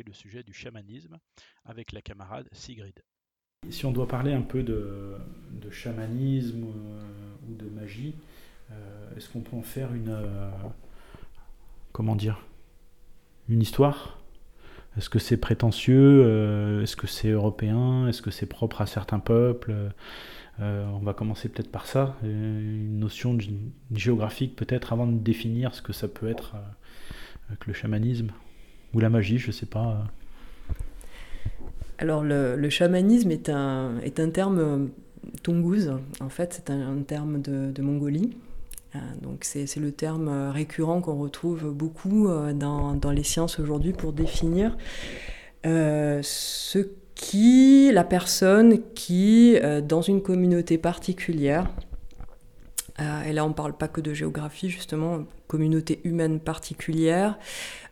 le sujet du chamanisme avec la camarade Sigrid. Si on doit parler un peu de, chamanisme euh, ou de magie, euh, est-ce qu'on peut en faire une... Euh, comment dire Une histoire? Est-ce que c'est prétentieux Est-ce que c'est européen Est-ce que c'est propre à certains peuples? On va commencer peut-être par ça, une notion géographique peut-être avant de définir ce que ça peut être avec le chamanisme ou la magie, je ne sais pas. Alors le, chamanisme est un, est un terme tungouz, en fait c'est un, terme de Mongolie. Euh, donc c'est le terme euh, récurrent qu'on retrouve beaucoup euh, dans, dans les sciences aujourd'hui pour définir ce qui, la personne qui, dans une communauté particulière, et là on ne parle pas que de géographie justement, communauté humaine particulière,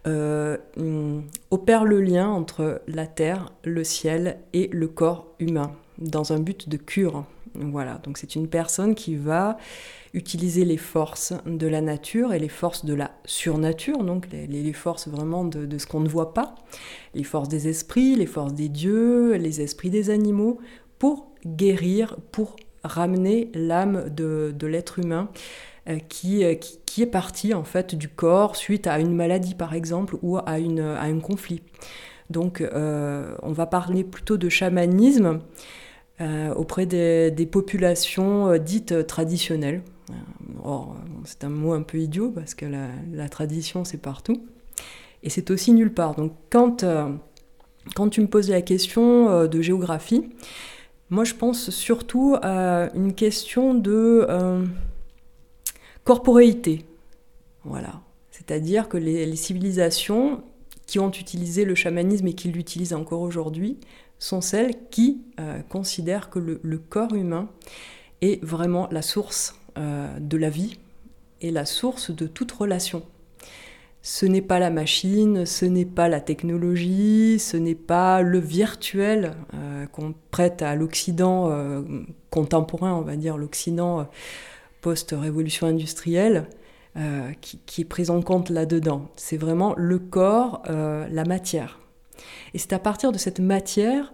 hum, opère le lien entre la terre, le ciel et le corps humain dans un but de cure. Voilà, donc c'est une personne qui va utiliser les forces de la nature et les forces de la surnature, donc les, forces vraiment de, ce qu'on ne voit pas, les forces des esprits, les forces des dieux, les esprits des animaux, pour guérir, pour ramener l'âme de, l'être humain euh, qui, qui, est parti en fait du corps suite à une maladie par exemple ou à, une, à un conflit. Donc euh, on va parler plutôt de chamanisme euh, auprès des, populations dites traditionnelles. Or, c'est un mot un peu idiot parce que la, tradition, c'est partout. Et c'est aussi nulle part. Donc, quand, euh, quand tu me poses la question euh, de géographie, moi, je pense surtout à une question de euh, corporéité. Voilà. C'est-à-dire que les, civilisations qui ont utilisé le chamanisme et qui l'utilisent encore aujourd'hui sont celles qui considèrent que le corps humain est vraiment la source euh, de la vie et la source de toute relation. Ce n'est pas la machine, ce n'est pas la technologie, ce n'est pas le virtuel euh, qu'on prête à l'Occident euh, contemporain, on va dire l'Occident post-révolution industrielle, qui, qui, est pris en compte là-dedans. C'est vraiment le corps, la matière. Et c'est à partir de cette matière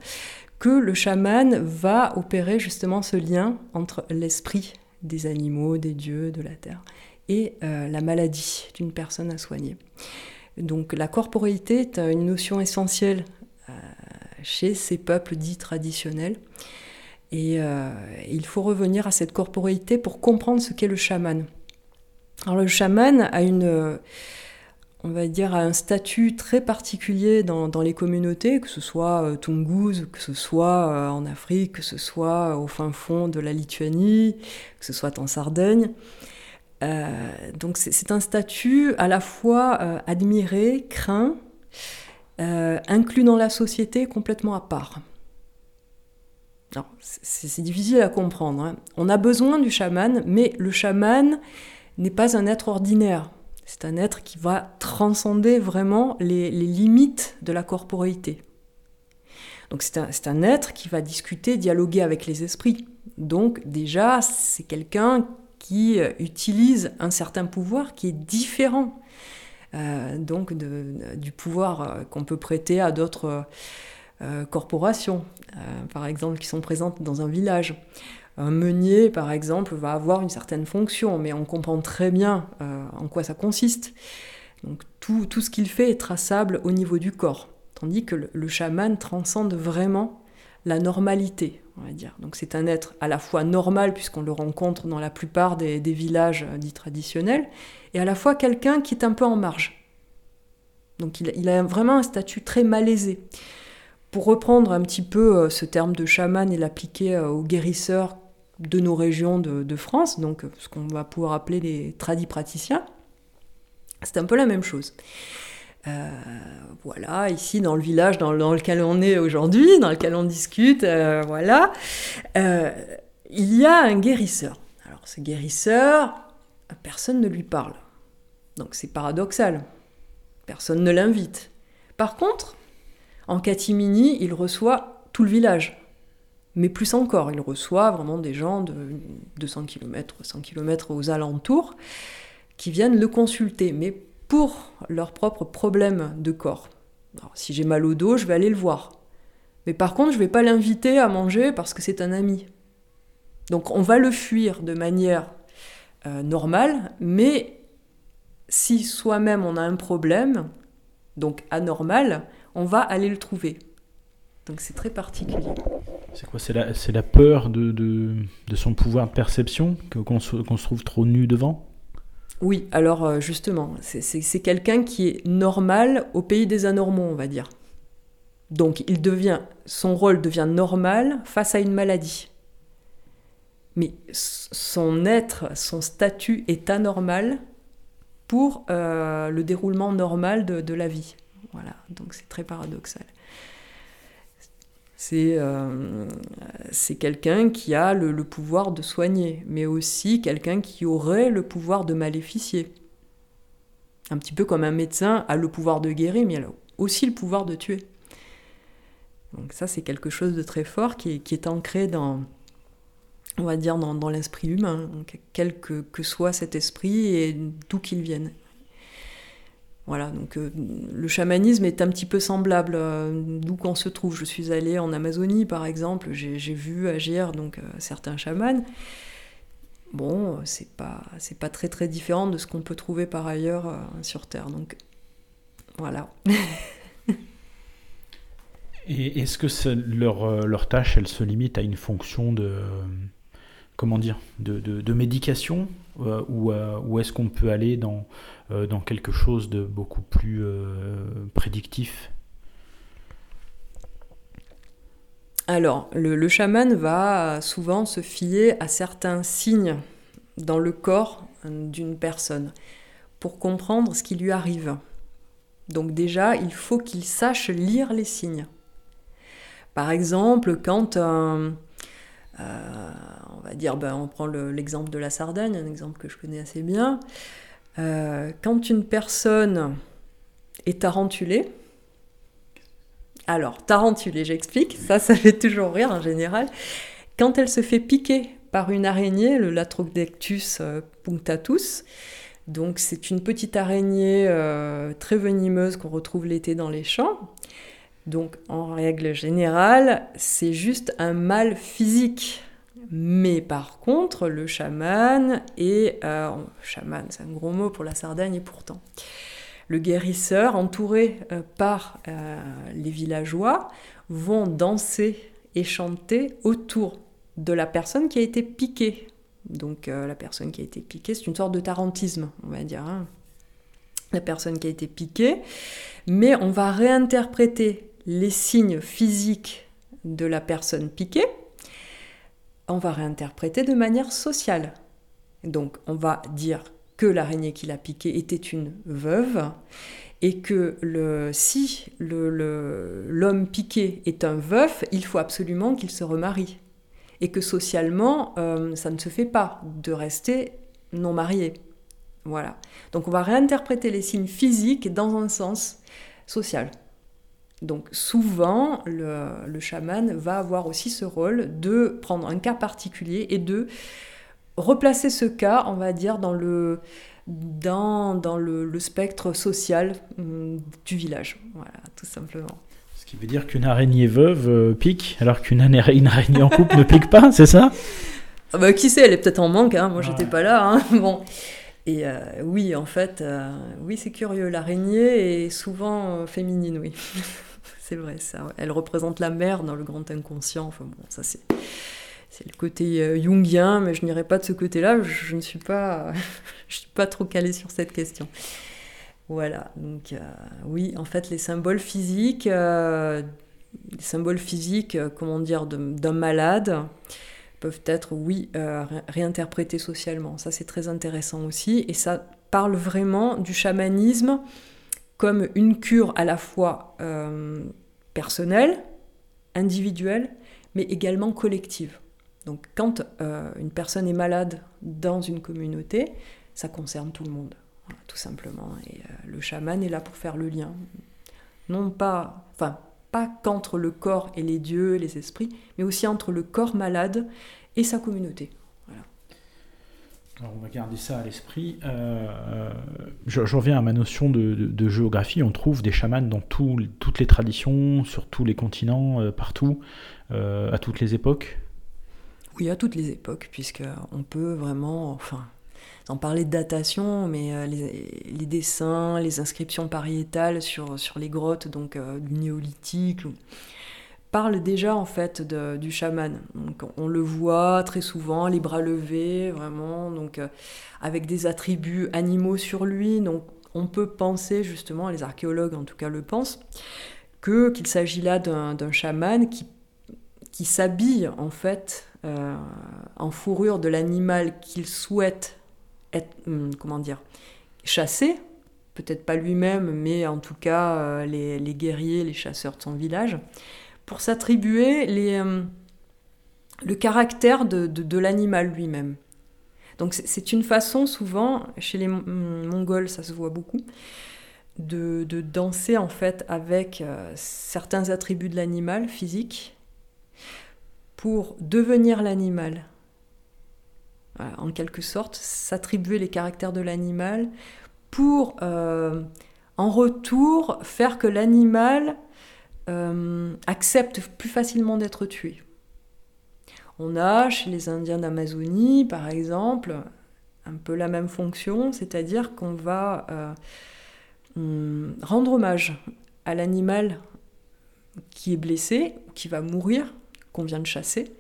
que le chaman va opérer justement ce lien entre l'esprit des animaux, des dieux, de la terre, et euh, la maladie d'une personne à soigner. Donc la corporéité est une notion essentielle euh, chez ces peuples dits traditionnels. Et euh, il faut revenir à cette corporéité pour comprendre ce qu'est le chaman. Alors le chaman a une on va dire, à un statut très particulier dans, les communautés, que ce soit euh, Tungus, que ce soit euh, en Afrique, que ce soit euh, au fin fond de la Lituanie, que ce soit en Sardaigne. donc c'est un statut à la fois admiré, craint, inclus dans la société, complètement à part. C'est difficile à comprendre. Hein. On a besoin du chaman, mais le chaman n'est pas un être ordinaire. C'est un être qui va transcender vraiment les, limites de la corporéité. Donc c'est un, être qui va discuter, dialoguer avec les esprits. Donc déjà, c'est quelqu'un qui euh, utilise un certain pouvoir qui est différent euh, du pouvoir euh, qu'on peut prêter à d'autres corporations, par exemple, qui sont présentes dans un village. Un meunier, par exemple, va avoir une certaine fonction, mais on comprend très bien euh, en quoi ça consiste. Donc tout, tout ce qu'il fait est traçable au niveau du corps, tandis que le, chaman transcende vraiment la normalité, on va dire. Donc c'est un être à la fois normal, puisqu'on le rencontre dans la plupart des, villages euh, dits traditionnels, et à la fois quelqu'un qui est un peu en marge. Donc il a vraiment un statut très malaisé. Pour reprendre un petit peu euh, ce terme de chaman et l'appliquer aux guérisseurs de nos régions de, France, donc ce qu'on va pouvoir appeler les tradis praticiens. C'est un peu la même chose. Euh, voilà, ici dans le village dans, lequel on est aujourd'hui, dans lequel on discute, euh, voilà, euh, il y a un guérisseur. Alors ce guérisseur, personne ne lui parle. Donc c'est paradoxal. Personne ne l'invite. Par contre, en catimini, il reçoit tout le village. Mais plus encore, il reçoit vraiment des gens de 200 km, 100 km aux alentours qui viennent le consulter, mais pour leurs propres problèmes de corps. si j'ai mal au dos, je vais aller le voir. Mais par contre, je ne vais pas l'inviter à manger parce que c'est un ami. Donc on va le fuir de manière euh, normale, mais si soi-même on a un problème, donc anormal, on va aller le trouver. Donc c'est très particulier. C'est quoi C'est la, la, peur de, de, de, son pouvoir de perception qu'on se, se, trouve trop nu devant? Oui, alors euh, justement, c'est quelqu'un qui est normal au pays des anormaux, on va dire. Donc il devient, son rôle devient normal face à une maladie. Mais son être, son statut est anormal pour euh, le déroulement normal de, de la vie. Voilà, donc c'est très paradoxal. Euh, c'est quelqu'un qui a le, pouvoir de soigner, mais aussi quelqu'un qui aurait le pouvoir de maléficier. Un petit peu comme un médecin a le pouvoir de guérir, mais il a aussi le pouvoir de tuer. Donc ça, c'est quelque chose de très fort qui est, ancré dans, on va dire, dans, l'esprit humain, quel que, que, soit cet esprit et d'où qu'il vienne. Voilà, donc euh, le chamanisme est un petit peu semblable euh, d'où qu'on se trouve. Je suis allée en Amazonie, par exemple, j'ai vu agir donc euh, certains chamans. Bon, c'est pas pas très très différent de ce qu'on peut trouver par ailleurs sur Terre. Voilà. Et est-ce que leur, leur tâche, elle se limite à une fonction de comment dire de, médication ou, est-ce qu'on peut aller dans dans quelque chose de beaucoup plus euh, prédictif Alors, le, chaman va souvent se fier à certains signes dans le corps d'une personne pour comprendre ce qui lui arrive. Donc déjà, il faut qu'il sache lire les signes. Par exemple, quand euh, on va dire, ben, on prend l'exemple de la Sardaigne, un exemple que je connais assez bien. Euh, quand une personne est tarentulée, alors tarentulée, j'explique, ça, ça fait toujours rire en général. Quand elle se fait piquer par une araignée, le Latrocdectus euh, punctatus, donc c'est une petite araignée euh, très venimeuse qu'on retrouve l'été dans les champs. Donc en règle générale, c'est juste un mal physique. Mais par contre, le chaman et euh, chaman, c'est un gros mot pour la Sardaigne et pourtant. Le guérisseur, entouré euh, par euh, les villageois, vont danser et chanter autour de la personne qui a été piquée. Donc la personne qui a été piquée, c'est une sorte de tarantisme, on va dire. Hein. La personne qui a été piquée, mais on va réinterpréter les signes physiques de la personne piquée on va réinterpréter de manière sociale. Donc on va dire que l'araignée qui l'a piqué était une veuve et que si l'homme piqué est un veuf, il faut absolument qu'il se remarie. Et que socialement, euh, ça ne se fait pas de rester non marié. Voilà. Donc on va réinterpréter les signes physiques dans un sens social. Donc souvent, le, chaman va avoir aussi ce rôle de prendre un cas particulier et de replacer ce cas, on va dire, dans le, dans, dans le, spectre social hum, du village. Voilà, tout simplement. Ce qui veut dire qu'une araignée veuve euh, pique, alors qu'une araignée en couple ne pique pas, c'est ça? Ah bah, Qui sait, elle est peut-être en manque, hein. moi j'étais pas là. Hein. bon. Et euh, oui, en fait, euh, oui, c'est curieux. L'araignée est souvent féminine, oui. c'est vrai, ça. Elle représente la mère dans le grand inconscient. Enfin bon, ça c'est. C'est le côté euh, jungien, mais je n'irai pas de ce côté-là. Je, ne suis pas, je suis pas trop calée sur cette question. Voilà. Donc euh, oui, en fait, les symboles physiques, euh, les symboles physiques, comment dire, d'un malade peuvent être, oui, réinterprétés socialement. Ça, c'est très intéressant aussi, et ça parle vraiment du chamanisme comme une cure à la fois euh, personnelle, individuelle, mais également collective. Donc quand euh, une personne est malade dans une communauté, ça concerne tout le monde, tout simplement. Et euh, le chaman est là pour faire le lien. Non pas, enfin, pas qu'entre le corps et les dieux, les esprits, mais aussi entre le corps malade et sa communauté. Alors on va garder ça à l'esprit. Euh, je, reviens à ma notion de, géographie. On trouve des chamans dans toutes les traditions, sur tous les continents, euh, partout, euh, à toutes les époques. Oui, à toutes les époques, puisque on peut vraiment, enfin, en parler de datation, mais les, dessins, les inscriptions pariétales sur, sur les grottes, donc du néolithique parle déjà en fait du chaman. Donc, on le voit très souvent, les bras levés, vraiment, donc euh, avec des attributs animaux sur lui. Donc on peut penser justement, les archéologues en tout cas le pensent, que qu'il s'agit là d'un chaman qui, qui s'habille en fait euh, en fourrure de l'animal qu'il souhaite être, hum, comment dire, chasser. Peut-être pas lui-même, mais en tout cas euh, les, les guerriers, les chasseurs de son village pour s'attribuer euh, le caractère de, l'animal lui-même. Donc c'est une façon souvent, chez les Mongols ça se voit beaucoup, de, danser en fait avec euh, certains attributs de l'animal physique pour devenir l'animal. en quelque sorte, s'attribuer les caractères de l'animal pour euh, en retour faire que l'animal euh, acceptent plus facilement d'être tués. On a chez les Indiens d'Amazonie, par exemple, un peu la même fonction, c'est-à-dire qu'on va euh, rendre hommage à l'animal qui est blessé, qui va mourir, qu'on vient de chasser,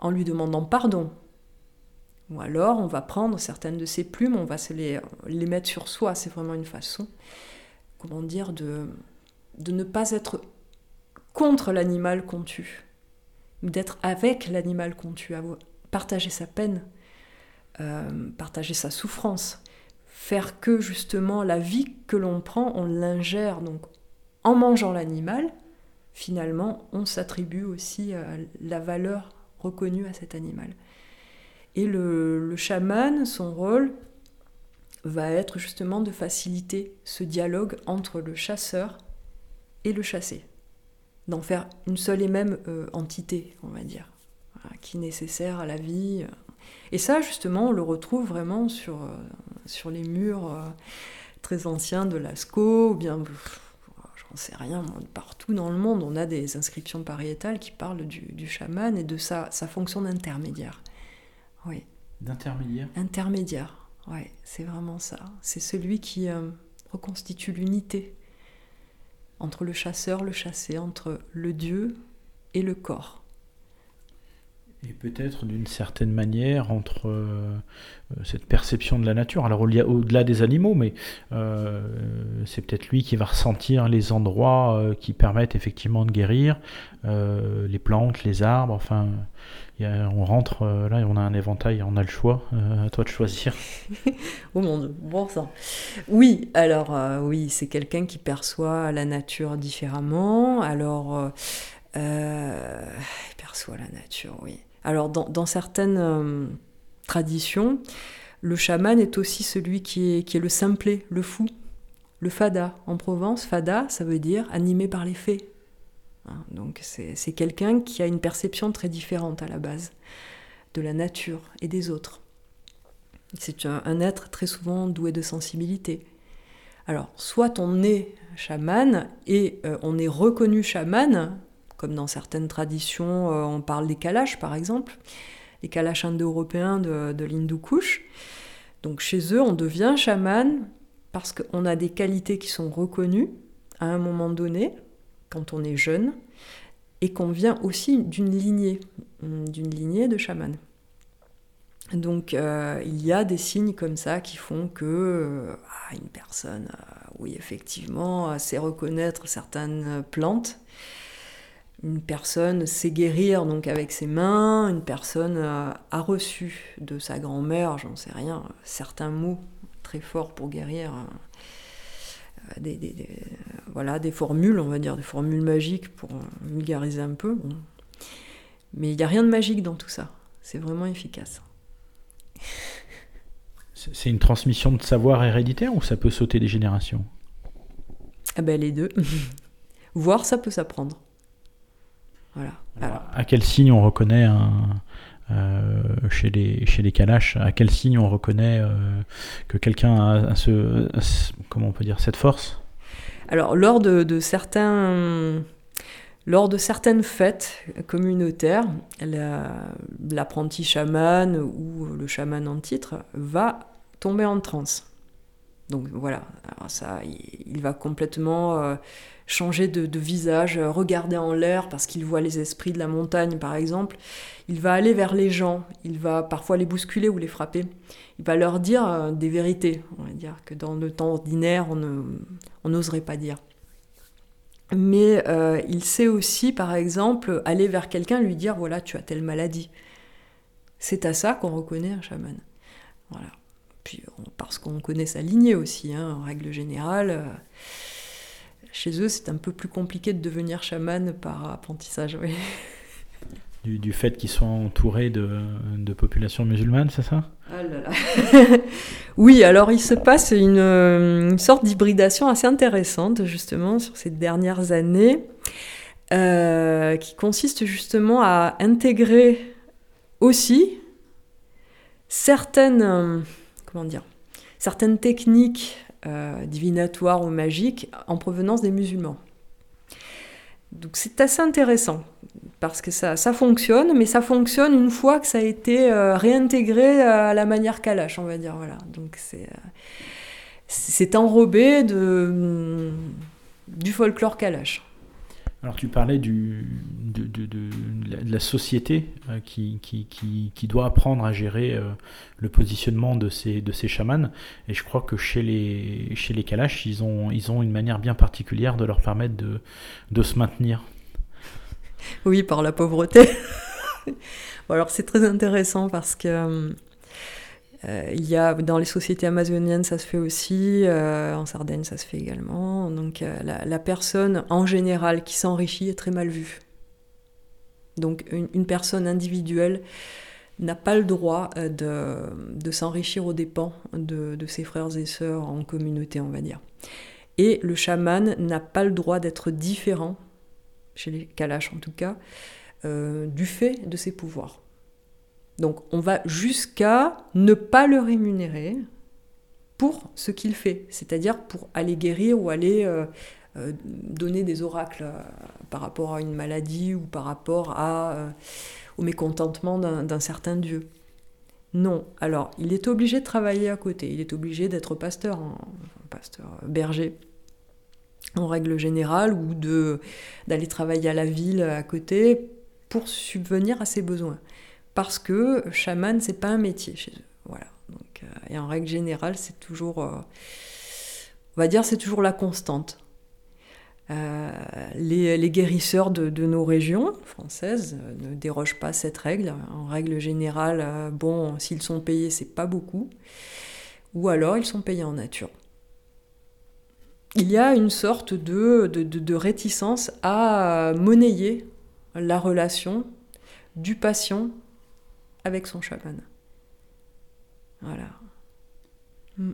en lui demandant pardon. Ou alors on va prendre certaines de ses plumes, on va se les, mettre sur soi. C'est vraiment une façon, comment dire, de ne pas être contre l'animal qu'on tue, d'être avec l'animal qu'on tue, partager sa peine, euh, partager sa souffrance, faire que justement la vie que l'on prend, on l'ingère. Donc en mangeant l'animal, finalement, on s'attribue aussi euh, la valeur reconnue à cet animal. Et le, le chaman, son rôle va être justement de faciliter ce dialogue entre le chasseur et le chassé d'en faire une seule et même euh, entité, on va dire, qui est nécessaire à la vie. Et ça, justement, on le retrouve vraiment sur, euh, sur les murs euh, très anciens de Lascaux, ou bien, j'en sais rien, partout dans le monde, on a des inscriptions pariétales qui parlent du, du chaman et de sa, sa fonction d'intermédiaire. Oui. D'intermédiaire Intermédiaire, oui, c'est vraiment ça. C'est celui qui reconstitue l'unité entre le chasseur, le chassé, entre le Dieu et le corps. Et peut-être d'une certaine manière entre euh, cette perception de la nature, alors au-delà des animaux, mais euh, c'est peut-être lui qui va ressentir les endroits euh, qui permettent effectivement de guérir, les plantes, les arbres, enfin, on rentre, là on a un éventail, on a le choix, à toi de choisir. oh mon dieu, bon sang. Oui, alors oui, c'est quelqu'un qui perçoit la nature différemment, alors il perçoit la nature, oui. Alors dans, certaines euh, traditions, le chaman est aussi celui qui est, le simplet, le fou, le fada. En Provence, fada, ça veut dire animé par les fées. Hein, donc c'est quelqu'un qui a une perception très différente à la base de la nature et des autres. C'est un, être très souvent doué de sensibilité. Alors, soit on est chaman et euh, on est reconnu chaman comme dans certaines traditions, euh, on parle des Kalash par exemple, les Kalash indo-européens de, de l'Hindu Kush. Donc chez eux, on devient chaman parce qu'on a des qualités qui sont reconnues à un moment donné, quand on est jeune, et qu'on vient aussi d'une lignée, d'une lignée de chaman. Donc euh, il y a des signes comme ça qui font que euh, ah, une personne, oui effectivement, sait reconnaître certaines plantes une personne sait guérir donc avec ses mains, une personne a, reçu de sa grand-mère, j'en sais rien, certains mots très forts pour guérir, euh, des, voilà, des formules, on va dire, des formules magiques pour vulgariser un peu. Mais il n'y a rien de magique dans tout ça, c'est vraiment efficace. C'est une transmission de savoir héréditaire ou ça peut sauter des générations? Ah ben Les deux. Voir, ça peut s'apprendre. Voilà. à quel signe on reconnaît un, chez les chez les Kalash, à quel signe on reconnaît que quelqu'un a, ce, comment on peut dire cette force? Alors lors de certains lors de certaines fêtes communautaires, l'apprenti chaman ou le chaman en titre va tomber en transe. Donc voilà, ça, il va complètement euh, changer de, visage, regarder en l'air parce qu'il voit les esprits de la montagne par exemple. Il va aller vers les gens, il va parfois les bousculer ou les frapper. Il va leur dire euh, des vérités, on va dire, que dans le temps ordinaire, on n'oserait pas dire mais euh, il sait aussi, par exemple, aller vers quelqu'un, lui dire voilà, tu as telle maladie. C'est à ça qu'on reconnaît un chaman. Voilà. Puis parce qu'on connaît sa lignée aussi, hein, en règle générale. Euh, chez eux, c'est un peu plus compliqué de devenir chaman par apprentissage. Oui. Du, fait qu'ils soient entourés de, de populations musulmanes, c'est ça? Ah oui, alors il se passe une, sorte d'hybridation assez intéressante justement sur ces dernières années, euh, qui consiste justement à intégrer aussi certaines, comment dire, certaines techniques euh, divinatoires ou magiques en provenance des musulmans. Donc c'est assez intéressant parce que ça, fonctionne, mais ça fonctionne une fois que ça a été euh, réintégré à la manière Kalash, on va dire. Voilà. Donc c'est, euh, enrobé de, mm, du folklore Kalash. Alors tu parlais de, la société euh, qui, doit apprendre à gérer le positionnement de ces, chamans, et je crois que chez les, chez Kalash, ils ont, une manière bien particulière de leur permettre de, de se maintenir. Oui, par la pauvreté. alors c'est très intéressant parce que euh, il y a dans les sociétés amazoniennes, ça se fait aussi, euh, en Sardaigne, ça se fait également. Donc euh, la, personne en général qui s'enrichit est très mal vue. Donc une, personne individuelle n'a pas le droit de, de s'enrichir aux dépens de, de, ses frères et sœurs en communauté, on va dire. Et le chaman n'a pas le droit d'être différent chez les Kalash en tout cas, du fait de ses pouvoirs. Donc on va jusqu'à ne pas le rémunérer pour ce qu'il fait, c'est-à-dire pour aller guérir ou aller euh, euh, donner des oracles par rapport à une maladie ou par rapport au mécontentement d'un certain dieu. Non, alors il est obligé de travailler à côté, il est obligé d'être pasteur, hein, pasteur berger en règle générale, ou d'aller travailler à la ville à côté pour subvenir à ses besoins. Parce que chaman, c'est pas un métier chez eux. Voilà. Donc, euh, et en règle générale, c'est toujours, euh, on va dire, c'est toujours la constante. Euh, les, guérisseurs de, de, nos régions françaises ne dérogent pas cette règle. En règle générale, bon, s'ils sont payés, c'est pas beaucoup. Ou alors ils sont payés en nature il y a une sorte de, de, réticence à monnayer la relation du patient avec son chaman. Voilà. Mm.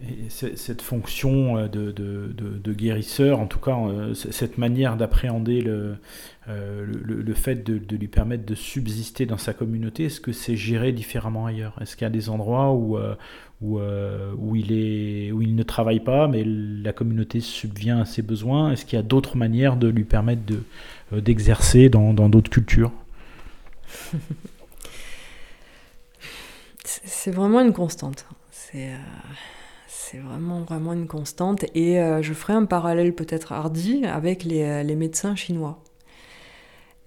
Et cette fonction euh, de, de, guérisseur, en tout cas, euh, cette manière d'appréhender le, euh, le, fait de, lui permettre de subsister dans sa communauté, est-ce que c'est géré différemment ailleurs? Est-ce qu'il y a des endroits où, où, où, il est, où il ne travaille pas, mais la communauté subvient à ses besoins Est-ce qu'il y a d'autres manières de lui permettre de, d'exercer dans, d'autres cultures? C'est vraiment une constante. C'est c'est vraiment, vraiment une constante. Et euh, je ferai un parallèle peut-être hardi avec euh, les, médecins chinois.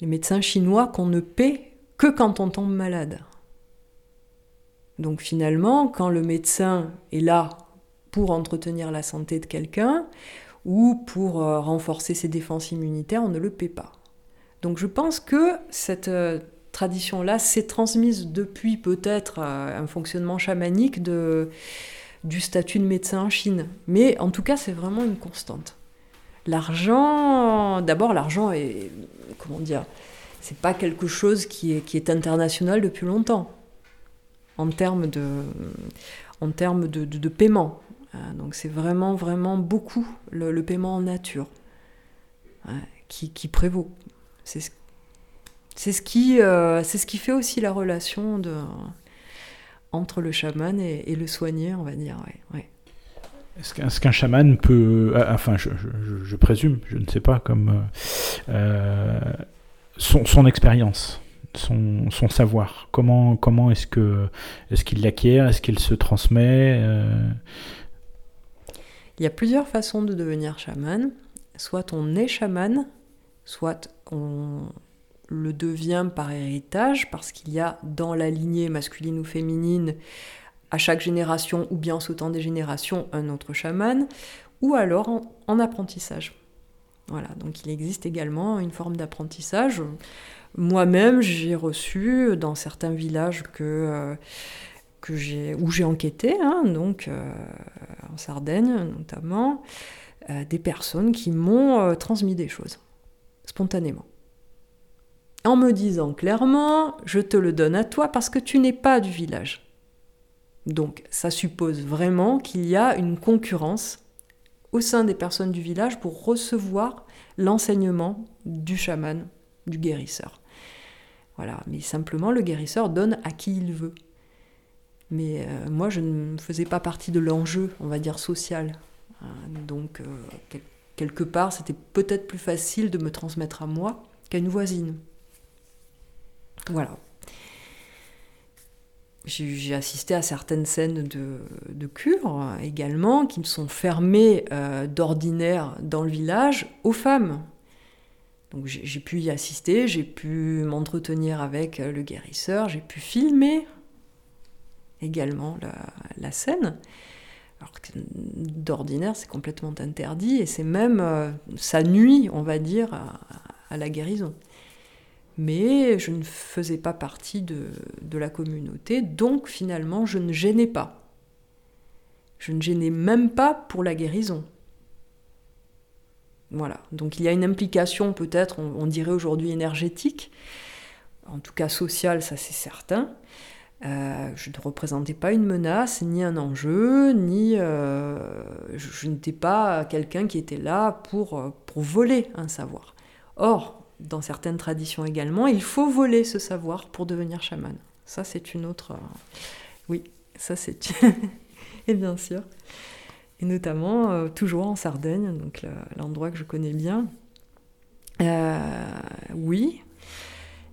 Les médecins chinois qu'on ne paie que quand on tombe malade. Donc finalement, quand le médecin est là pour entretenir la santé de quelqu'un ou pour euh, renforcer ses défenses immunitaires, on ne le paie pas. Donc je pense que cette tradition-là s'est transmise depuis peut-être un fonctionnement chamanique du statut de médecin en Chine. Mais en tout cas, c'est vraiment une constante. L'argent, d'abord, l'argent est, comment dire, c'est pas quelque chose qui est international depuis longtemps en termes de, en termes de, de, paiement. Hein, donc c'est vraiment, vraiment beaucoup le, paiement en nature. qui, qui, prévaut. C'est ce, ce, qui, euh, ce qui fait aussi la relation de, entre le chaman et, le soigné, on va dire. Ouais, Est-ce qu'un, chaman peut, euh, enfin, je, je, présume, je ne sais pas, comme euh, son, son expérience son, savoir Comment, comment est-ce, que, est-ce qu'il l'acquiert? Est-ce qu'il se transmet? Euh? Il y a plusieurs façons de devenir chaman. Soit on est chaman, soit on le devient par héritage, parce qu'il y a dans la lignée masculine ou féminine, à chaque génération ou bien sautant des générations, un autre chaman, ou alors en apprentissage. Voilà, donc il existe également une forme d'apprentissage. Moi-même, j'ai reçu dans certains villages que, euh, où j'ai enquêté, hein, donc euh, en Sardaigne notamment, euh, des personnes qui m'ont transmis des choses spontanément. En me disant clairement, je te le donne à toi parce que tu n'es pas du village. Donc ça suppose vraiment qu'il y a une concurrence au sein des personnes du village pour recevoir l'enseignement du chaman, du guérisseur. Voilà, mais simplement le guérisseur donne à qui il veut. Mais euh, moi, je ne faisais pas partie de l'enjeu, on va dire, social. Hein, donc, euh, quelque part, c'était peut-être plus facile de me transmettre à moi qu'à une voisine. Voilà. J'ai assisté à certaines scènes de, cure également qui sont fermées euh, d'ordinaire dans le village aux femmes. J'ai pu y assister, j'ai pu m'entretenir avec euh, le guérisseur, j'ai pu filmer également la, scène. D'ordinaire, c'est complètement interdit et c'est même, euh, ça nuit, on va dire, à, la guérison. Mais je ne faisais pas partie de la communauté, donc finalement, je ne gênais pas. Je ne gênais même pas pour la guérison. Voilà. Donc il y a une implication peut-être, on, dirait aujourd'hui énergétique, en tout cas sociale, ça c'est certain. Euh, je ne représentais pas une menace, ni un enjeu, ni euh, je, n'étais pas quelqu'un qui était là pour, euh, pour voler un savoir. Or, dans certaines traditions également, il faut voler ce savoir pour devenir chaman. Ça, c'est une autre. Oui, ça, c'est. Et bien sûr et notamment euh, toujours en Sardaigne, donc l'endroit que je connais bien. Euh, oui,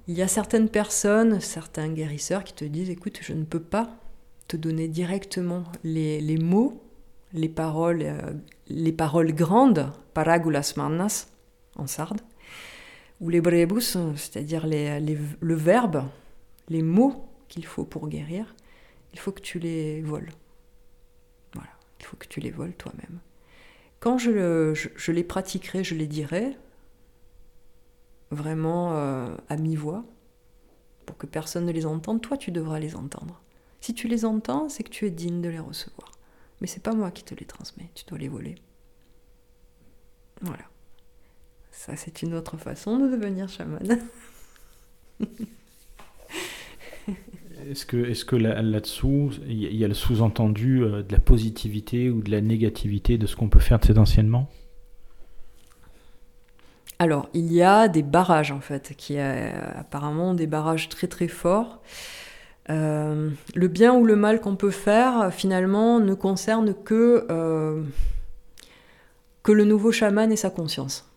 il y a certaines personnes, certains guérisseurs qui te disent écoute, je ne peux pas te donner directement les, mots, les paroles, euh, les paroles grandes, paragulas manas en sarde, ou les brebus, c'est-à-dire les, le verbe, les mots qu'il faut pour guérir, il faut que tu les voles il faut que tu les voles toi-même. Quand je, les pratiquerai, je les dirai vraiment euh, à mi-voix, pour que personne ne les entende, toi tu devras les entendre. Si tu les entends, c'est que tu es digne de les recevoir. Mais c'est pas moi qui te les transmets, tu dois les voler. Voilà. Ça, c'est une autre façon de devenir chaman. Est-ce que, est que là-dessous, il y a le sous-entendu euh, de la positivité ou de la négativité de ce qu'on peut faire de cet enseignement Alors, il y a des barrages en fait, qui a apparemment des barrages très très forts. Euh, le bien ou le mal qu'on peut faire, finalement, ne concerne que, euh, que le nouveau chaman et sa conscience.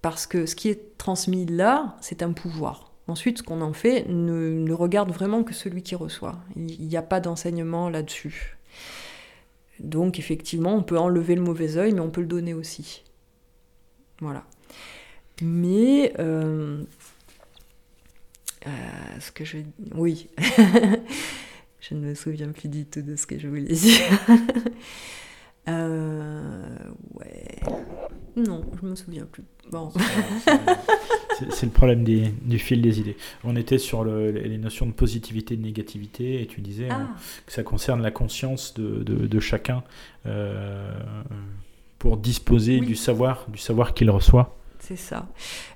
Parce que ce qui est transmis là, c'est un pouvoir. Ensuite, ce qu'on en fait ne, regarde vraiment que celui qui reçoit. Il n'y a pas d'enseignement là-dessus. Donc effectivement, on peut enlever le mauvais œil, mais on peut le donner aussi. Voilà. Mais euh, euh, ce que je... Oui. je ne me souviens plus du tout de ce que je voulais dire. euh, ouais. Non, je me souviens plus. Bon. c'est le problème du fil des idées. On était sur les notions de positivité et de négativité, et tu disais hein, ah. que ça concerne la conscience de, chacun euh, pour disposer du savoir, du savoir qu'il reçoit. C'est ça.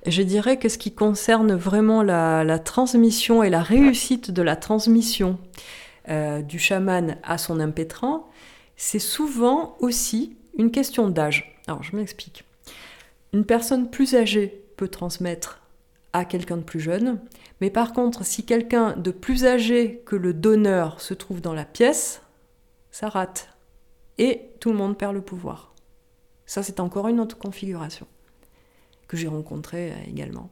Je dirais que ce qui concerne vraiment la, transmission et la réussite de la transmission euh, du chaman à son impétrant, c'est souvent aussi une question d'âge. Alors je m'explique. Une personne plus âgée peut transmettre à quelqu'un de plus jeune, mais par contre, si quelqu'un de plus âgé que le donneur se trouve dans la pièce, ça rate. Et tout le monde perd le pouvoir. Ça, c'est encore une autre configuration que j'ai rencontrée euh, également.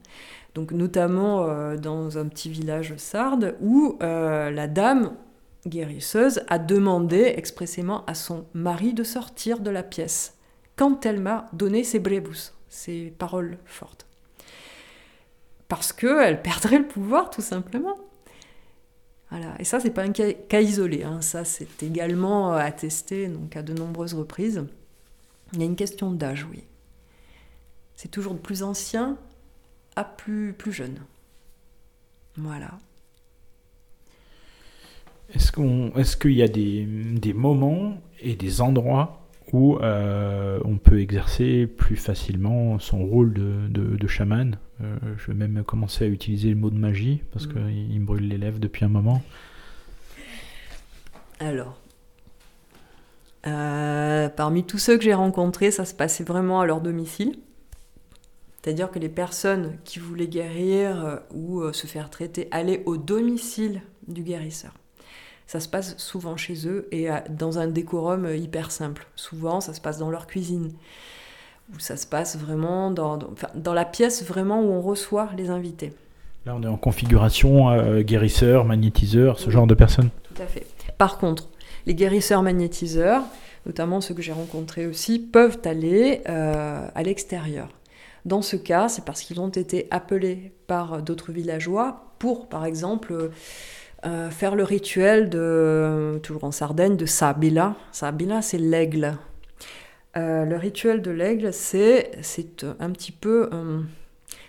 Donc, notamment euh, dans un petit village sarde où euh, la dame guérisseuse a demandé expressément à son mari de sortir de la pièce quand elle m'a donné ses brébus, ses paroles fortes. Parce qu'elle perdrait le pouvoir, tout simplement. Voilà. Et ça, c'est pas un cas, isolé. Hein. Ça, c'est également attesté donc, à de nombreuses reprises. Il y a une question d'âge, oui. C'est toujours de plus ancien à plus, plus jeune. Voilà. Est-ce qu'il y a des, des, moments et des endroits où euh, on peut exercer plus facilement son rôle de, de, chaman euh, Je vais même commencer à utiliser le mot de magie parce mm. qu'il me brûle les lèvres depuis un moment. Alors, euh, parmi tous ceux que j'ai rencontrés, ça se passait vraiment à leur domicile. C'est-à-dire que les personnes qui voulaient guérir ou se faire traiter allaient au domicile du guérisseur. Ça se passe souvent chez eux et dans un décorum hyper simple. Souvent, ça se passe dans leur cuisine. Ou ça se passe vraiment dans, dans, la pièce vraiment où on reçoit les invités. Là, on est en configuration guérisseur, magnétiseur, ce genre de personnes Tout à fait. Par contre, les guérisseurs magnétiseurs, notamment ceux que j'ai rencontrés aussi, peuvent aller euh, à l'extérieur. Dans ce cas, c'est parce qu'ils ont été appelés par d'autres villageois pour, par exemple, euh, faire le rituel de, toujours en Sardaigne, de Sabila. Sabila, c'est l'aigle. Euh, le rituel de l'aigle, c'est, un petit peu...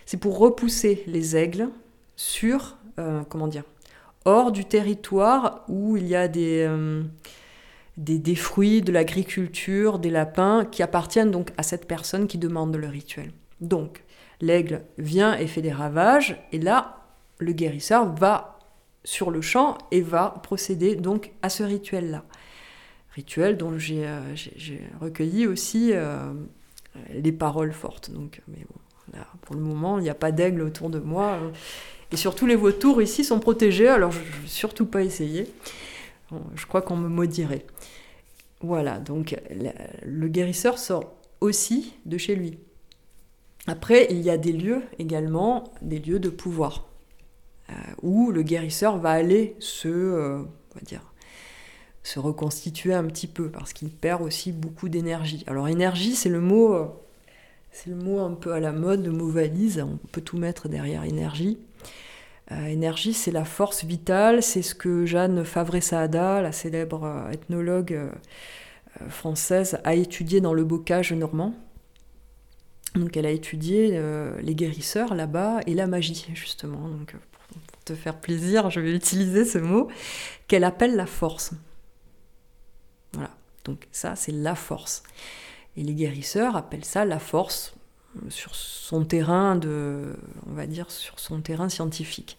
c'est pour repousser les aigles sur, comment dire, hors du territoire où il y a des, euh, des, fruits, de l'agriculture, des lapins qui appartiennent donc à cette personne qui demande le rituel. Donc, l'aigle vient et fait des ravages, et là, le guérisseur va sur le champ et va procéder donc à ce rituel-là. Rituel dont j'ai euh, recueilli aussi euh, les paroles fortes. Donc, mais bon, pour le moment, il n'y a pas d'aigle autour de moi. Et surtout, les vautours ici sont protégés, alors je ne vais surtout pas essayer. Je crois qu'on me maudirait. Voilà, donc le guérisseur sort aussi de chez lui. Après, il y a des lieux également, des lieux de pouvoir, euh, où le guérisseur va aller se, euh, on va dire, se reconstituer un petit peu, parce qu'il perd aussi beaucoup d'énergie. Alors énergie, c'est le mot, euh, c'est le mot un peu à la mode, le mot valise. On peut tout mettre derrière énergie. Euh, énergie, c'est la force vitale, c'est ce que Jeanne Favre-Saada, la célèbre euh, ethnologue euh, française, a étudié dans le bocage normand. Donc elle a étudié les guérisseurs là-bas et la magie, justement. Donc te faire plaisir, je vais utiliser ce mot qu'elle appelle la force. Voilà, donc ça c'est la force. Et les guérisseurs appellent ça la force sur son terrain de, on va dire, sur son terrain scientifique.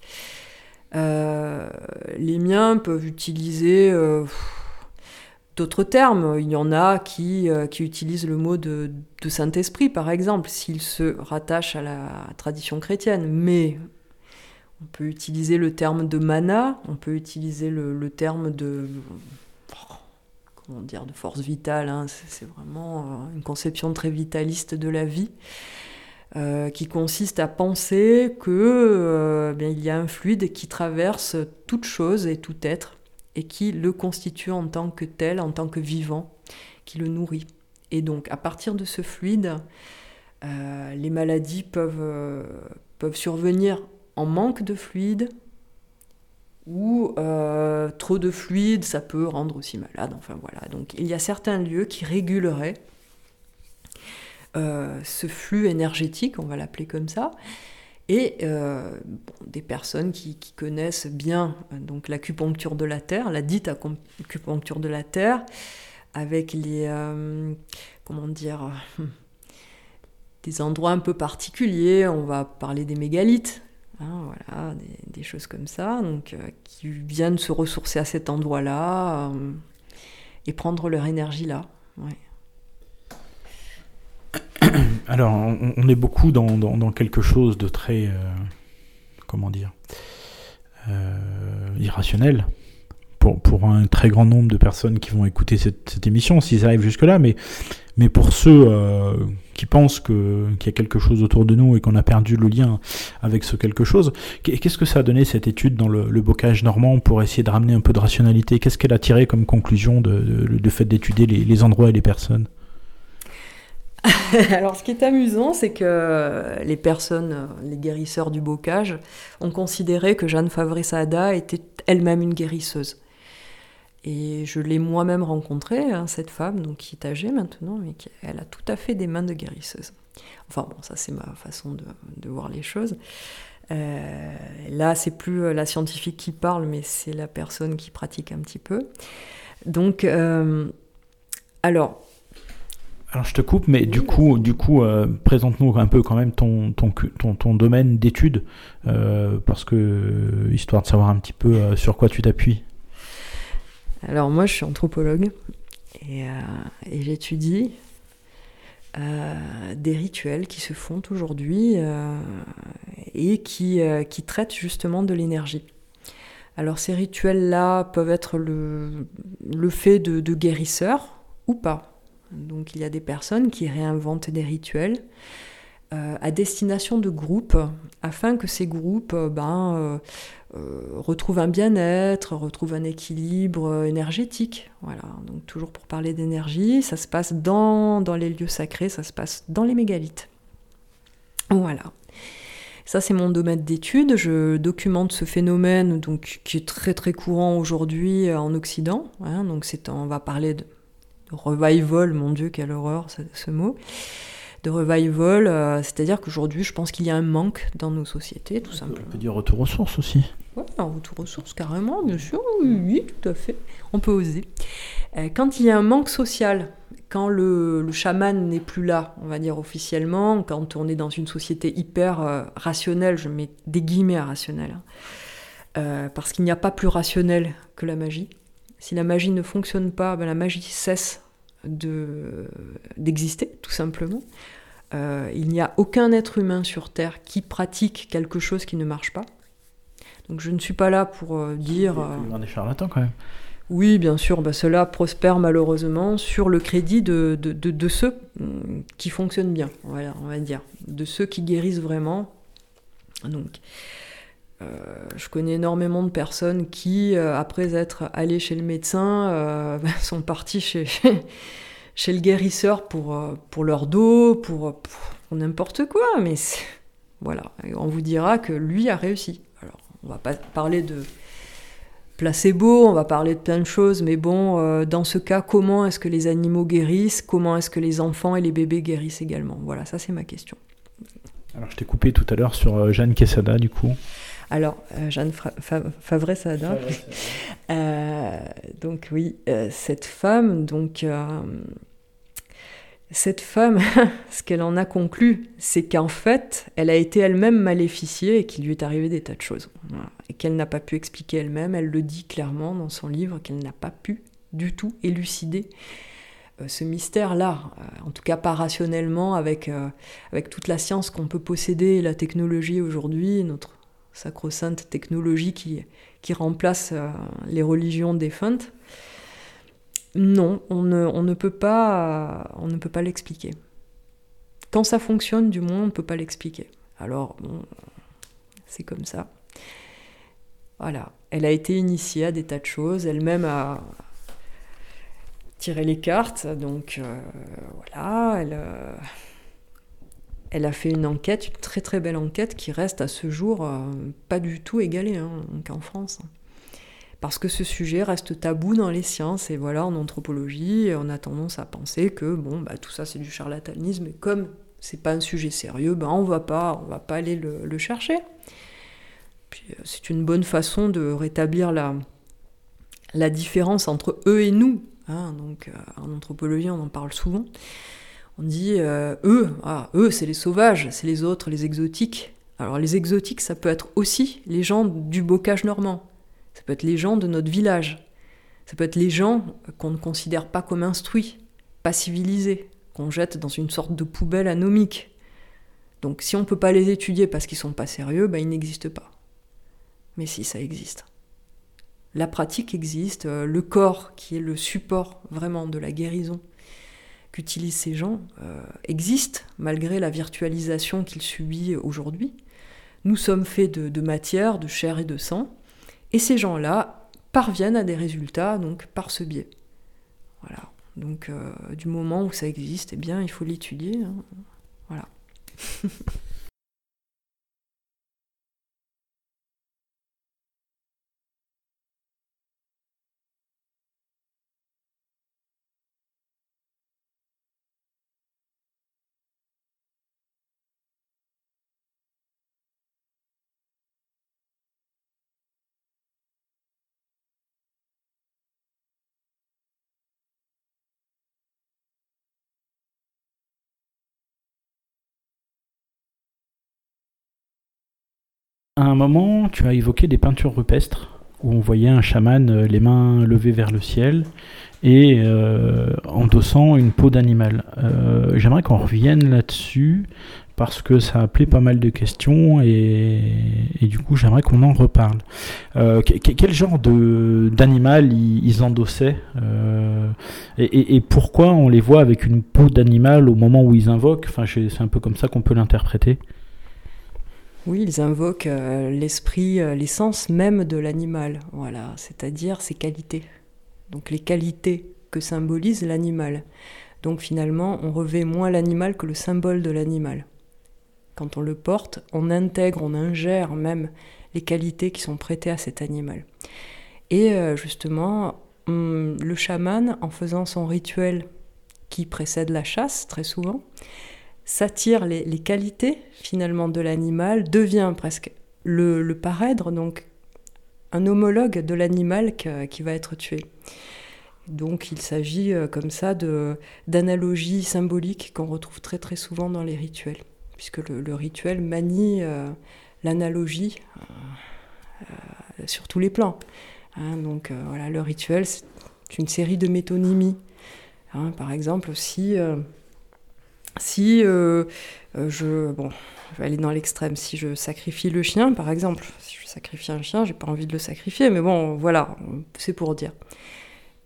Euh, les miens peuvent utiliser euh, d'autres termes. Il y en a qui, euh, qui utilisent le mot de, Saint-Esprit, par exemple, s'ils se rattachent à la tradition chrétienne. Mais on peut utiliser le terme de mana, on peut utiliser le terme de dire, de force vitale. Hein. C'est vraiment euh, une conception très vitaliste de la vie. Euh, qui consiste à penser que euh, bien, il y a un fluide qui traverse toute chose et tout être et qui le constitue en tant que tel, en tant que vivant, qui le nourrit. Et donc à partir de ce fluide, les maladies peuvent survenir en manque de fluide, ou euh, trop de fluide, ça peut rendre aussi malade. Enfin voilà, donc il y a certains lieux qui réguleraient euh, ce flux énergétique, on va l'appeler comme ça, et euh, des personnes qui, connaissent bien donc l'acupuncture de la terre, la dite acupuncture de la terre, avec les comment dire des endroits un peu particuliers. On va parler des mégalithes, Hein, voilà, des, choses comme ça, donc euh, qui viennent se ressourcer à cet endroit-là euh, et prendre leur énergie là. Alors, on, est beaucoup dans, dans, quelque chose de très, comment dire, irrationnel pour, pour, un très grand nombre de personnes qui vont écouter cette, cette émission, s'ils arrivent jusque-là, mais, mais pour ceux qui pensent qu'il y a quelque chose autour de nous et qu'on a perdu le lien avec ce quelque chose. Qu'est-ce que ça a donné cette étude dans le, bocage normand pour essayer de ramener un peu de rationalité? Qu'est-ce qu'elle a tiré comme conclusion de, fait d'étudier les, endroits et les personnes? Alors, ce qui est amusant, c'est que les personnes, les guérisseurs du bocage, ont considéré que Jeanne Favre-Sada était elle-même une guérisseuse. Et je l'ai moi-même rencontrée, hein, cette femme, donc qui est âgée maintenant, mais qui, elle a tout à fait des mains de guérisseuse. Enfin bon, ça c'est ma façon de, voir les choses. Euh, là, c'est plus euh, la scientifique qui parle, mais c'est la personne qui pratique un petit peu. Donc, euh, alors. Alors je te coupe, mais du coup, du coup, présente-nous un peu quand même ton ton, ton, ton domaine d'études, parce que histoire de savoir un petit peu sur quoi tu t'appuies. Alors moi, je suis anthropologue et, euh, j'étudie euh, des rituels qui se font aujourd'hui euh, et qui, traitent justement de l'énergie. Alors ces rituels-là peuvent être le, fait de, guérisseurs ou pas. Donc il y a des personnes qui réinventent des rituels à destination de groupes afin que ces groupes ben, euh, retrouve un bien-être, retrouve un équilibre euh, énergétique. Voilà, donc toujours pour parler d'énergie, ça se passe dans, les lieux sacrés, ça se passe dans les mégalithes. Voilà. Ça, c'est mon domaine d'étude. Je documente ce phénomène donc, qui est très très courant aujourd'hui euh, en Occident. Hein. donc, on va parler de revival, mon Dieu, quelle horreur ce mot de revival. Euh, c'est-à-dire qu'aujourd'hui, je pense qu'il y a un manque dans nos sociétés, tout simplement. On peut dire retour aux sources aussi. Oui, retour aux sources, carrément, bien sûr, oui, tout à fait. On peut oser. Euh, quand il y a un manque social, quand le, chaman n'est plus là, on va dire officiellement, quand on est dans une société hyper euh, rationnelle, je mets des guillemets à rationnel, hein, parce qu'il n'y a pas plus rationnel que la magie. Si la magie ne fonctionne pas, ben la magie cesse d'exister, tout simplement. Euh, il n'y a aucun être humain sur Terre qui pratique quelque chose qui ne marche pas. Donc je ne suis pas là pour euh, dire... Il y a des charlatans quand même. Oui, bien sûr, bah, cela prospère malheureusement sur le crédit de, de, de, ceux mm, qui fonctionnent bien, voilà, on va dire, de ceux qui guérissent vraiment. Donc, euh, je connais énormément de personnes qui, après être allées chez le médecin, sont parties chez, le guérisseur pour, euh, pour leur dos, pour, n'importe quoi, mais voilà, on vous dira que lui a réussi. Alors, on va pas parler de placebo, on va parler de plein de choses, mais bon, euh, dans ce cas, comment est-ce que les animaux guérissent Comment est-ce que les enfants et les bébés guérissent également? Voilà, ça c'est ma question. Alors, je t'ai coupé tout à l'heure sur euh, Jeanne Quesada, du coup. Alors, Jeanne Favre-Sada. donc oui, cette femme, donc cette femme, ce qu'elle en a conclu, c'est qu'en fait, elle a été elle-même maléficiée et qu'il lui est arrivé des tas de choses. Et qu'elle n'a pas pu expliquer elle-même, elle le dit clairement dans son livre, qu'elle n'a pas pu du tout élucider euh, ce mystère-là, euh, en tout cas pas rationnellement, avec, euh, avec toute la science qu'on peut posséder et la technologie aujourd'hui, notre sacro-sainte technologie qui, remplace les religions défuntes. Non, on ne, peut pas, on ne peut pas l'expliquer. Quand ça fonctionne, du moins, on ne peut pas l'expliquer. Alors, c'est comme ça. Voilà. Elle a été initiée à des tas de choses. Elle-même a tiré les cartes. Donc, euh, voilà. Elle, euh, elle, a fait une enquête, une très très belle enquête qui reste à ce jour euh, pas du tout égalée hein, en France parce que ce sujet reste tabou dans les sciences et voilà en anthropologie on a tendance à penser que bon bah tout ça c'est du charlatanisme et comme c'est pas un sujet sérieux ben on va pas va pas aller le, chercher euh, c'est une bonne façon de rétablir la la différence entre eux et nous hein. donc euh, en anthropologie on en parle souvent on dit euh, eux ah, eux c'est les sauvages c'est les autres les exotiques alors les exotiques ça peut être aussi les gens du bocage normand ça peut être les gens de notre village. Ça peut être les gens qu'on ne considère pas comme instruits, pas civilisés, qu'on jette dans une sorte de poubelle anomique. Donc si on ne peut pas les étudier parce qu'ils sont pas sérieux, ben, ils n'existent pas. Mais si, ça existe. La pratique existe, euh, le corps, qui est le support vraiment de la guérison qu'utilisent ces gens, euh, existe malgré la virtualisation qu'il subit aujourd'hui. Nous sommes faits de, matière, de chair et de sang, et ces gens-là parviennent à des résultats donc par ce biais. Voilà. Donc euh, du moment où ça existe, eh bien il faut l'étudier. Hein. Voilà. À un moment, tu as évoqué des peintures rupestres où on voyait un chaman euh, les mains levées vers le ciel et euh, endossant une peau d'animal. Euh, j'aimerais qu'on revienne là-dessus parce que ça a appelé pas mal de questions et, du coup j'aimerais qu'on en reparle. quel genre d'animal ils, endossaient et, et, pourquoi on les voit avec une peau d'animal au moment où ils invoquent? Enfin, c'est un peu comme ça qu'on peut l'interpréter. Oui, ils invoquent euh, l'esprit, euh, l'essence même de l'animal, voilà, c'est-à-dire ses qualités. Donc les qualités que symbolise l'animal. Donc finalement, on revêt moins l'animal que le symbole de l'animal. Quand on le porte, on intègre, on ingère même les qualités qui sont prêtées à cet animal. Et euh, justement, hum, le chaman, en faisant son rituel qui précède la chasse très souvent, s'attire les, qualités finalement de l'animal, devient presque le, le, parèdre, donc un homologue de l'animal qui va être tué. Donc il s'agit euh, comme ça d'analogies symboliques qu'on retrouve très très souvent dans les rituels, puisque le, rituel manie euh, l'analogie euh, sur tous les plans. Hein. donc voilà, le rituel, c'est une série de métonymies. Hein. par exemple, si si euh, euh, je, bon, je vais aller dans l'extrême, si je sacrifie le chien, par exemple, si je sacrifie un chien, j'ai pas envie de le sacrifier, mais bon, voilà, c'est pour dire.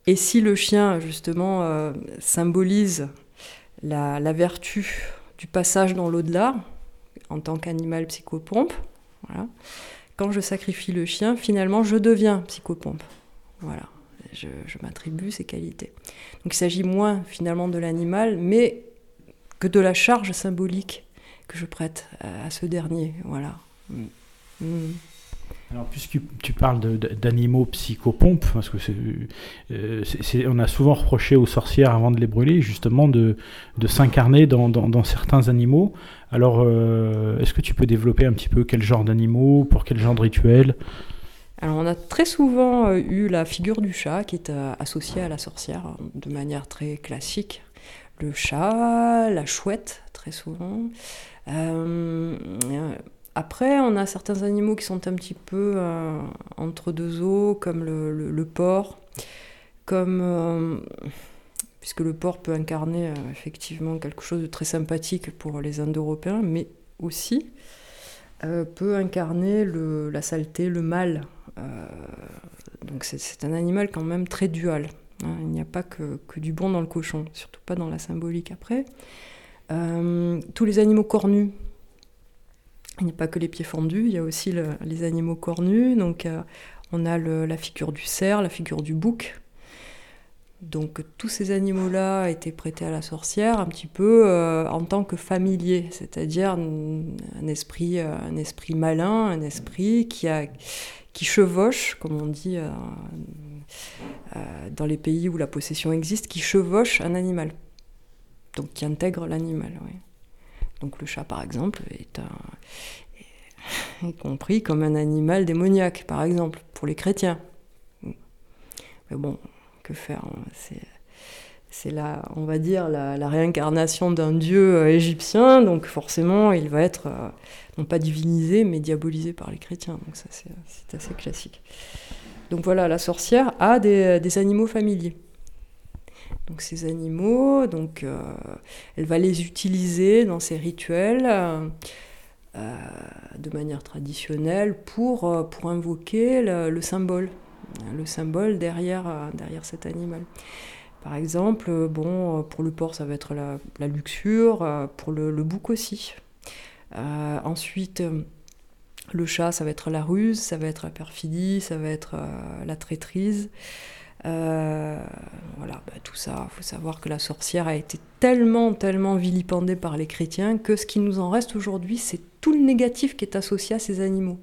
Et si le chien, justement, euh, symbolise la, vertu du passage dans l'au-delà, en tant qu'animal psychopompe, voilà, quand je sacrifie le chien, finalement, je deviens psychopompe. Voilà, je, je m'attribue ces qualités. Donc il s'agit moins finalement de l'animal, mais que de la charge symbolique que je prête à, ce dernier. Voilà. Mm. Mm. Alors, puisque tu parles d'animaux psychopompes, parce que euh, c'est, on a souvent reproché aux sorcières avant de les brûler, justement, de, de s'incarner dans, dans, certains animaux. Alors, euh, est-ce que tu peux développer un petit peu quel genre d'animaux, pour quel genre de rituel? Alors on a très souvent euh, eu la figure du chat qui est associée à la sorcière de manière très classique le chat, la chouette, très souvent. Euh, après, on a certains animaux qui sont un petit peu euh, entre deux eaux, comme le, porc, comme euh, puisque le porc peut incarner effectivement quelque chose de très sympathique pour les Indo-Européens, mais aussi peut incarner la saleté, le mal. donc c'est un animal quand même très dual. Hein, il n'y a pas que, du bon dans le cochon, surtout pas dans la symbolique après. Euh, tous les animaux cornus, il n'y a pas que les pieds fendus, il y a aussi les animaux cornus. Donc euh, on a la figure du cerf, la figure du bouc. Donc tous ces animaux-là étaient prêtés à la sorcière un petit peu euh, en tant que familiers, c'est-à-dire un, esprit, malin, un esprit qui, chevauche, comme on dit dans les pays où la possession existe, qui chevauche un animal, donc qui intègre l'animal. Donc le chat, par exemple, est, compris comme un animal démoniaque, par exemple, pour les chrétiens. Mais bon, que faire hein, C'est la, on va dire, la, réincarnation d'un dieu euh, égyptien, donc forcément, il va être euh, non pas divinisé, mais diabolisé par les chrétiens. Donc ça, c'est assez classique. Donc voilà, la sorcière a des, animaux familiers. donc ces animaux. Donc, elle va les utiliser dans ses rituels de manière traditionnelle pour, invoquer le, symbole, le symbole derrière, cet animal. Par exemple, bon, pour le porc, ça va être la, luxure, pour le, le, bouc aussi. ensuite, le chat, ça va être la ruse, ça va être la perfidie, ça va être euh, la traîtrise. Euh, voilà, bah, tout ça, il faut savoir que la sorcière a été tellement, tellement vilipendée par les chrétiens que ce qui nous en reste aujourd'hui, c'est tout le négatif qui est associé à ces animaux.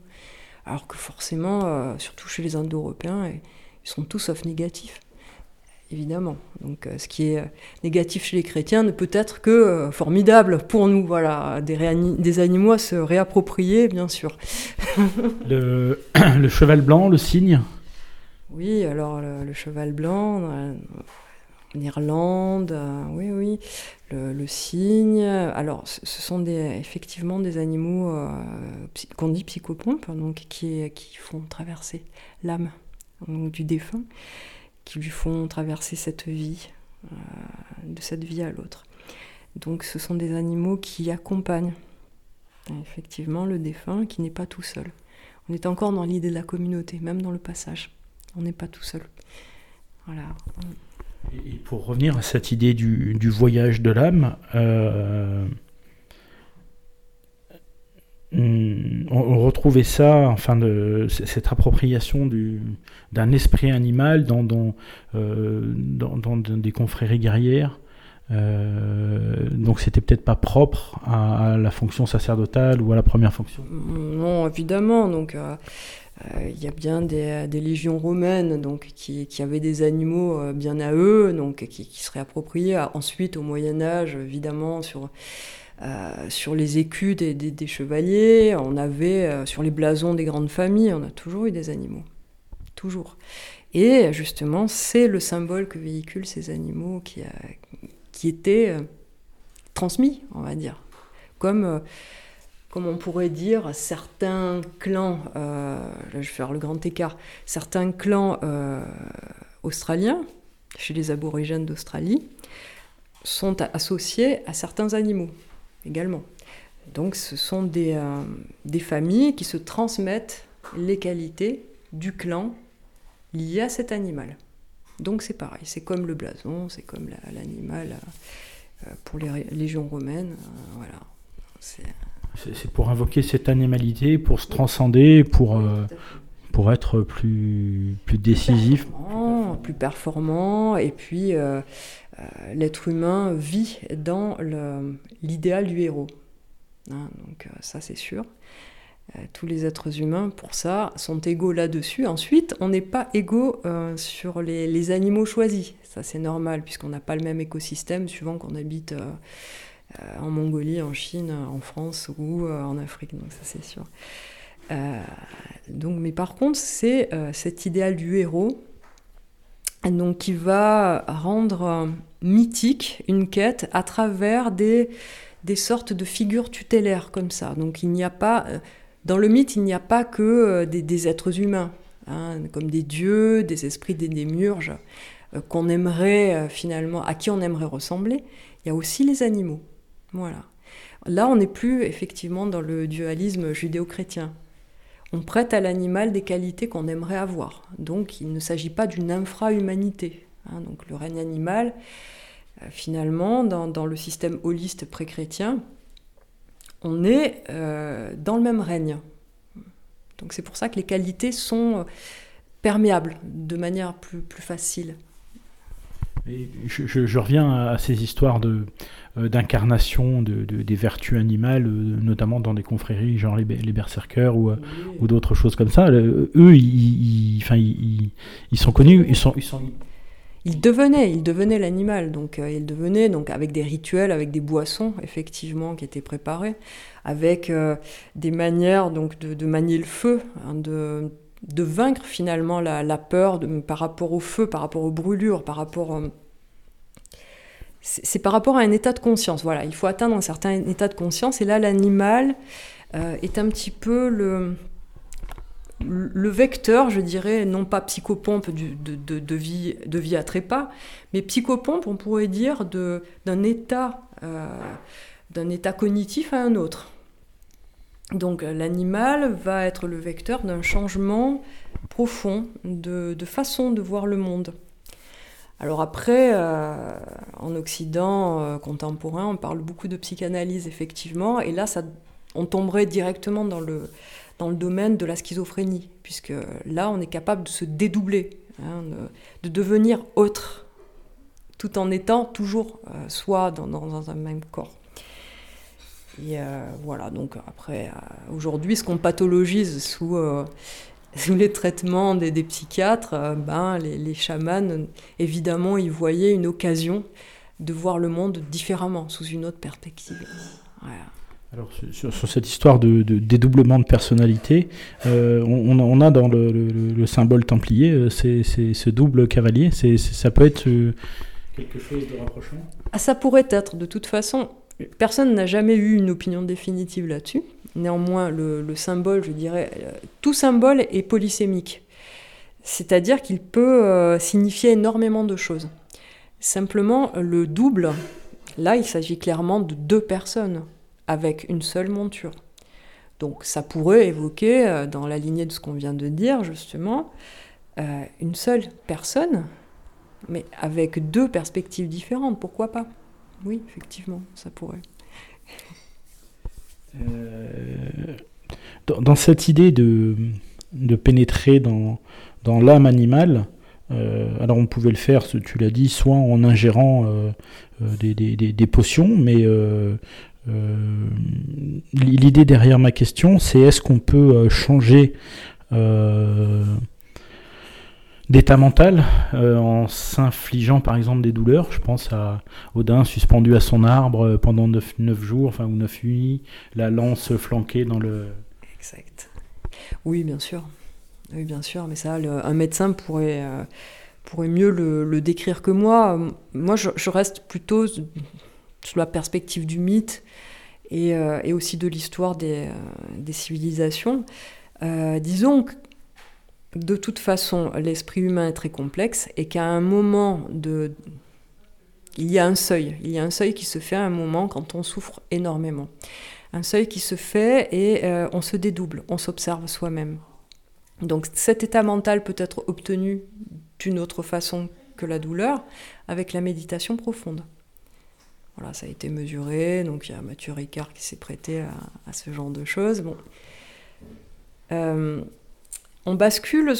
Alors que forcément, euh, surtout chez les Indo-Européens, ils sont tous sauf négatifs évidemment. Donc euh, ce qui est euh, négatif chez les chrétiens ne peut être que euh, formidable pour nous. Voilà, des, des, animaux à se réapproprier, bien sûr. le, le, cheval blanc, le cygne? Oui, alors le, cheval blanc, en Irlande, oui, oui. Le, cygne, alors ce sont des, effectivement des animaux qu'on dit psychopompes, donc qui, qui font traverser l'âme du défunt qui lui font traverser cette vie, euh, de cette vie à l'autre. Donc ce sont des animaux qui accompagnent effectivement le défunt qui n'est pas tout seul. On est encore dans l'idée de la communauté, même dans le passage. On n'est pas tout seul. Voilà. Et pour revenir à cette idée du, voyage de l'âme, euh, on, retrouvait ça, enfin, de, cette appropriation d'un esprit animal dans, euh, des confréries guerrières. Euh, donc c'était peut-être pas propre à, la fonction sacerdotale ou à la première fonction. Non, évidemment. Donc euh, il y a bien des, légions romaines donc qui, avaient des animaux bien à eux, donc qui, seraient appropriés. Ensuite au Moyen Âge, évidemment sur euh, sur les écus des, chevaliers, on avait euh, sur les blasons des grandes familles, on a toujours eu des animaux. Toujours. Et justement, c'est le symbole que véhiculent ces animaux qui, étaient euh, transmis, on va dire. Comme, comme on pourrait dire, certains clans, là je vais faire le grand écart, certains clans australiens, chez les aborigènes d'Australie, sont associés à certains animaux également. Donc ce sont des, euh, des familles qui se transmettent les qualités du clan liées à cet animal. Donc c'est pareil, c'est comme le blason, c'est comme l'animal euh, pour les légions romaines. Euh, voilà. C'est pour invoquer cette animalité, pour se transcender, pour, pour être plus, plus décisif. Plus performant, et puis euh, l'être humain vit dans l'idéal du héros. Hein, donc euh, ça c'est sûr. Euh, tous les êtres humains, pour ça, sont égaux là-dessus. Ensuite, on n'est pas égaux sur les, animaux choisis. Ça c'est normal, puisqu'on n'a pas le même écosystème suivant qu'on habite en Mongolie, en Chine, en France ou en Afrique. Donc ça c'est sûr. donc, mais par contre, c'est cet idéal du héros donc qui va rendre mythique une quête à travers des, des sortes de figures tutélaires comme ça. Donc il n'y a pas, euh, dans le mythe, il n'y a pas que euh, des, êtres humains, hein, comme des dieux, des esprits, des démiurges, euh, qu'on aimerait finalement, à qui on aimerait ressembler. Il y a aussi les animaux. Voilà. Là, on n'est plus effectivement dans le dualisme judéo-chrétien. On prête à l'animal des qualités qu'on aimerait avoir. Donc il ne s'agit pas d'une infra-humanité. Hein. donc le règne animal, euh, finalement, dans, le système holiste pré-chrétien, on est euh, dans le même règne. Donc c'est pour ça que les qualités sont euh, perméables de manière plus, plus facile. je, reviens à ces histoires de, d'incarnation de, des vertus animales, notamment dans des confréries genre les, les berserkers ou, ou d'autres choses comme ça. eux, ils, ils, ils, sont connus, ils sont, ils sont il devenait, il devenait l'animal. Donc, euh, il donc avec des rituels, avec des boissons effectivement qui étaient préparées, avec euh, des manières donc de, manier le feu, hein, de, de, vaincre finalement la, peur par rapport au feu, par rapport aux brûlures, par rapport euh, c'est par rapport à un état de conscience. Voilà, il faut atteindre un certain état de conscience. Et là, l'animal est un petit peu le, vecteur, je dirais, non pas psychopompe de, vie, à trépas, mais psychopompe, on pourrait dire, état, d'un état cognitif à un autre. Donc l'animal va être le vecteur d'un changement profond de, façon de voir le monde. Alors après, euh, en Occident euh, contemporain, on parle beaucoup de psychanalyse, effectivement, et là, on tomberait directement dans le, dans le domaine de la schizophrénie, puisque là, on est capable de se dédoubler, hein, de, devenir autre, tout en étant toujours euh, soi dans, dans, un même corps. Et voilà, donc après, aujourd'hui, ce qu'on pathologise sous sous les traitements des, psychiatres, euh, ben, les, chamans, évidemment, ils voyaient une occasion de voir le monde différemment, sous une autre perspective. Alors, sur, cette histoire de, dédoublement de personnalité, euh, on, a dans le, symbole templier euh, c'est, ce double cavalier. C'est, ça peut être quelque chose de rapprochant? Ah, Ça pourrait être. De toute façon, personne n'a jamais eu une opinion définitive là-dessus. Néanmoins, le, symbole, je dirais, euh, tout symbole est polysémique. C'est-à-dire qu'il peut euh, signifier énormément de choses. Simplement, le double, là, il s'agit clairement de deux personnes avec une seule monture. Donc ça pourrait évoquer, euh, dans la lignée de ce qu'on vient de dire, justement, une seule personne, mais avec deux perspectives différentes, pourquoi pas? Oui, effectivement, ça pourrait. Euh, dans, cette idée de, pénétrer dans, dans l'âme animale, euh, alors on pouvait le faire, tu l'as dit, soit en ingérant euh, des, potions, mais l'idée derrière ma question, c'est est-ce qu'on peut changer d'état mental euh, en s'infligeant par exemple des douleurs. Je pense à Odin suspendu à son arbre euh, pendant 9, jours, enfin ou 9 nuits, la lance flanquée dans le... Exact. Oui, bien sûr. Oui, bien sûr, mais ça, un médecin pourrait, euh, pourrait mieux le, décrire que moi. Moi, je, reste plutôt sous la perspective du mythe et, et aussi de l'histoire des, des, civilisations. disons que de toute façon, l'esprit humain est très complexe et qu'à un moment de... Il y a un seuil. Il y a un seuil qui se fait à un moment quand on souffre énormément. Un seuil qui se fait et euh, on se dédouble, on s'observe soi-même. Donc cet état mental peut être obtenu d'une autre façon que la douleur, avec la méditation profonde. Voilà, ça a été mesuré, donc il y a Mathieu Ricard qui s'est prêté à, ce genre de choses. Bon. Euh, on bascule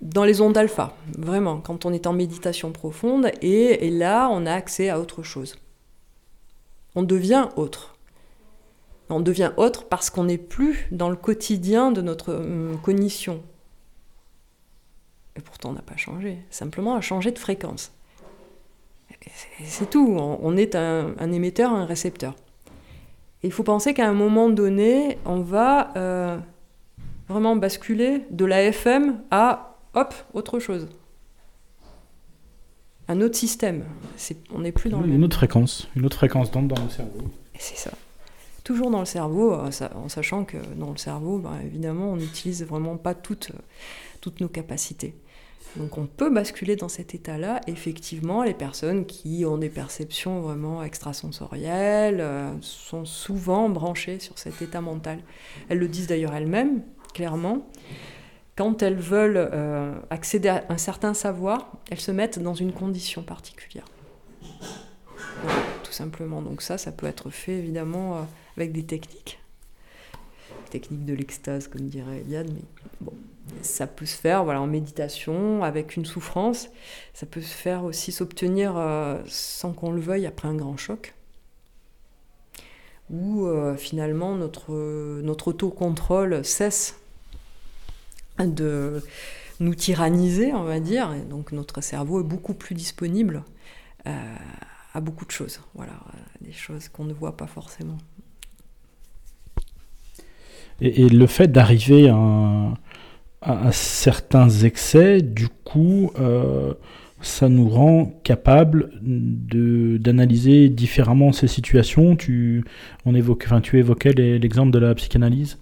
dans les ondes alpha, vraiment, quand on est en méditation profonde, et, là, on a accès à autre chose. On devient autre. On devient autre parce qu'on n'est plus dans le quotidien de notre hum, cognition. Et pourtant, on n'a pas changé. Simplement, on a changé de fréquence. C'est tout. On est un, émetteur, un récepteur. il faut penser qu'à un moment donné, on va euh, vraiment basculer de la FM à, hop, autre chose. Un autre système. on n'est plus dans Une autre fréquence, une autre fréquence dans, dans le cerveau. C'est ça. Toujours dans le cerveau, euh, en sachant que dans le cerveau, bah, évidemment, on n'utilise vraiment pas toutes, toutes nos capacités. Donc on peut basculer dans cet état-là. Effectivement, les personnes qui ont des perceptions vraiment extrasensorielles euh, sont souvent branchées sur cet état mental. Elles le disent d'ailleurs elles-mêmes, clairement. Quand elles veulent euh, accéder à un certain savoir, elles se mettent dans une condition particulière. tout simplement. Donc ça, ça peut être fait évidemment euh, avec des techniques. Techniques de l'extase, comme dirait Eliade, mais bon, ça peut se faire voilà, en méditation, avec une souffrance. Ça peut se faire aussi s'obtenir euh, sans qu'on le veuille après un grand choc où finalement notre, notre autocontrôle cesse de nous tyranniser, on va dire. Et donc notre cerveau est beaucoup plus disponible euh, à beaucoup de choses. Voilà, des choses qu'on ne voit pas forcément. Et, le fait d'arriver à, à, certains excès, du coup, euh, ça nous rend capable d'analyser différemment ces situations. Tu, on évoque, enfin, tu évoquais l'exemple de la psychanalyse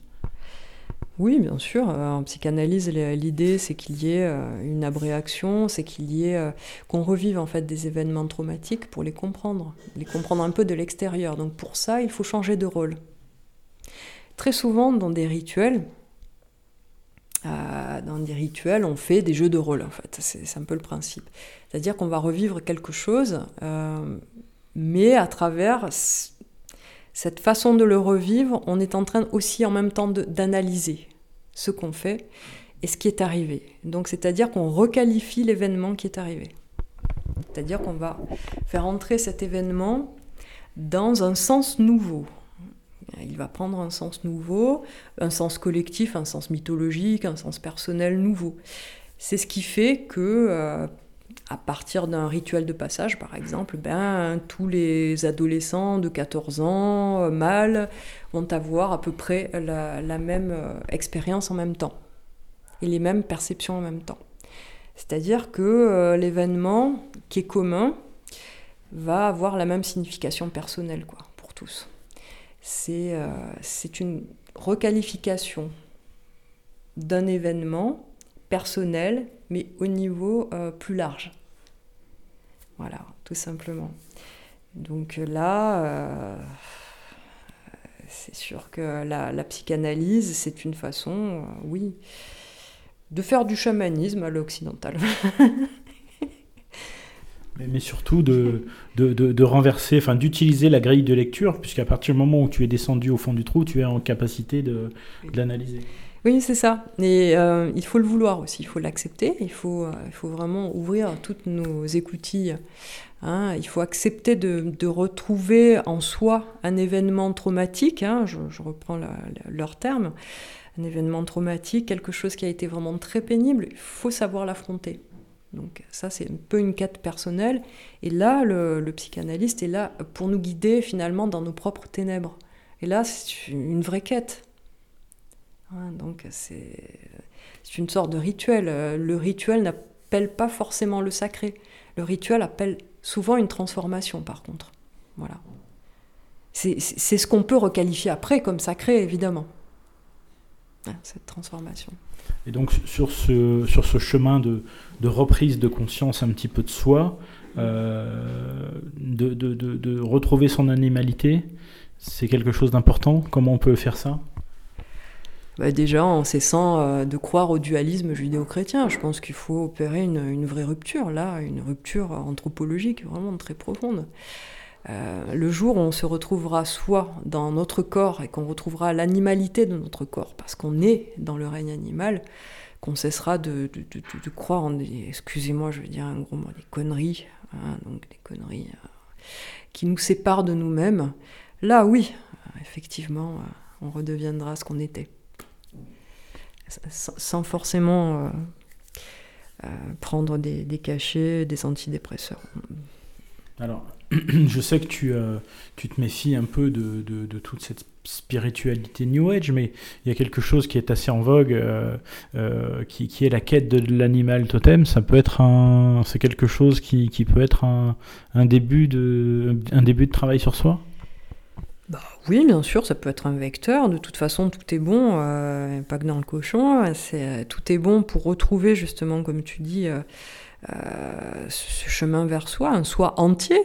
Oui, bien sûr. En psychanalyse, l'idée, c'est qu'il y ait une abréaction, c'est qu'il y ait qu'on revive en fait des événements traumatiques pour les comprendre, les comprendre un peu de l'extérieur. Donc pour ça, il faut changer de rôle. Très souvent, dans des rituels, dans des rituels, on fait des jeux de rôle, en fait. C'est un peu le principe. C'est-à-dire qu'on va revivre quelque chose, euh, mais à travers cette façon de le revivre, on est en train aussi en même temps d'analyser ce qu'on fait et ce qui est arrivé. Donc, c'est-à-dire qu'on requalifie l'événement qui est arrivé. C'est-à-dire qu'on va faire entrer cet événement dans un sens nouveau. Il va prendre un sens nouveau, un sens collectif, un sens mythologique, un sens personnel nouveau. C'est ce qui fait que, euh, à partir d'un rituel de passage, par exemple, ben, tous les adolescents de 14 ans, euh, mâles, vont avoir à peu près la, même euh, expérience en même temps et les mêmes perceptions en même temps. C'est-à-dire que l'événement qui est commun va avoir la même signification personnelle quoi, pour tous. Euh, c'est une requalification d'un événement personnel, mais au niveau euh, plus large. Voilà, tout simplement. Donc là, euh, c'est sûr que la, la psychanalyse, c'est une façon, oui, de faire du chamanisme à l'occidental. mais, surtout de, de, de, renverser, enfin d'utiliser la grille de lecture, puisqu'à partir du moment où tu es descendu au fond du trou, tu es en capacité de, l'analyser. Oui, c'est ça. Et euh, il faut le vouloir aussi, il faut l'accepter, il faut, euh, il faut vraiment ouvrir toutes nos écoutilles. Hein. Il faut accepter de, retrouver en soi un événement traumatique, hein. je, reprends leur terme, un événement traumatique, quelque chose qui a été vraiment très pénible, il faut savoir l'affronter. Donc ça, c'est un peu une quête personnelle. Et là, le, psychanalyste est là pour nous guider finalement dans nos propres ténèbres. Et là, c'est une vraie quête. Hein, donc c'est une sorte de rituel. Le rituel n'appelle pas forcément le sacré. Le rituel appelle souvent une transformation, par contre. Voilà. C'est ce qu'on peut requalifier après comme sacré, évidemment. Hein, cette transformation. Et donc sur ce, sur ce chemin de, de reprise de conscience un petit peu de soi, euh, de, de, de, retrouver son animalité, c'est quelque chose d'important? Comment on peut faire ça? Bah déjà en cessant euh, de croire au dualisme judéo-chrétien. Je pense qu'il faut opérer une, vraie rupture, là, une rupture anthropologique vraiment très profonde. Euh, le jour où on se retrouvera soit dans notre corps et qu'on retrouvera l'animalité de notre corps, parce qu'on est dans le règne animal, qu'on cessera de, croire en des, excusez-moi, je vais dire un gros mot, des conneries, hein, donc des conneries euh, qui nous séparent de nous-mêmes. Là, oui, effectivement, on redeviendra ce qu'on était, sans forcément prendre des, cachets, des antidépresseurs. Alors, je sais que tu, euh, tu te méfies un peu de, de, toute cette spiritualité New Age, mais il y a quelque chose qui est assez en vogue, euh, euh, qui, qui, est la quête de l'animal totem. Ça peut être un, c'est quelque chose qui, qui, peut être un, un, début de, un début de travail sur soi? Oui, bien sûr, ça peut être un vecteur. De toute façon, tout est bon, pas que dans le cochon. C'est, tout est bon pour retrouver justement, comme tu dis euh, ce chemin vers soi, un soi entier.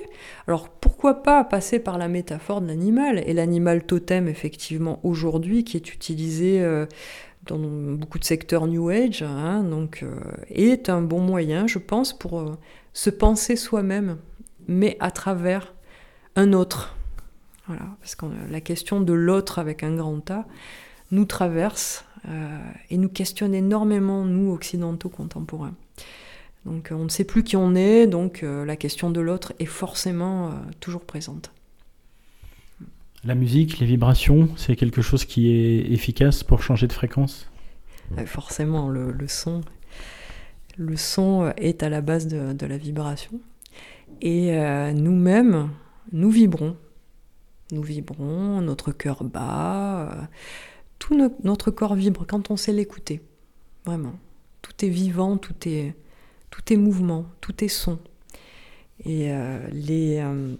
Alors pourquoi pas passer par la métaphore de l'animal Et l'animal totem, effectivement, aujourd'hui, qui est utilisé euh, dans beaucoup de secteurs New Age, hein, donc, euh, est un bon moyen, je pense, pour se penser soi-même, mais à travers un autre. Voilà, parce que la question de l'autre avec un grand A nous traverse et nous questionne énormément, nous, occidentaux contemporains. Donc euh, on ne sait plus qui on est, donc euh, la question de l'autre est forcément euh, toujours présente. La musique, les vibrations, c'est quelque chose qui est efficace pour changer de fréquence? Forcément, le, son, le son est à la base de, la vibration. Et nous-mêmes, nous vibrons. Nous vibrons, notre cœur bat, tout notre corps vibre quand on sait l'écouter. Vraiment. Tout est vivant, tout est, tout est mouvement, tout est son. Et euh, les, euh,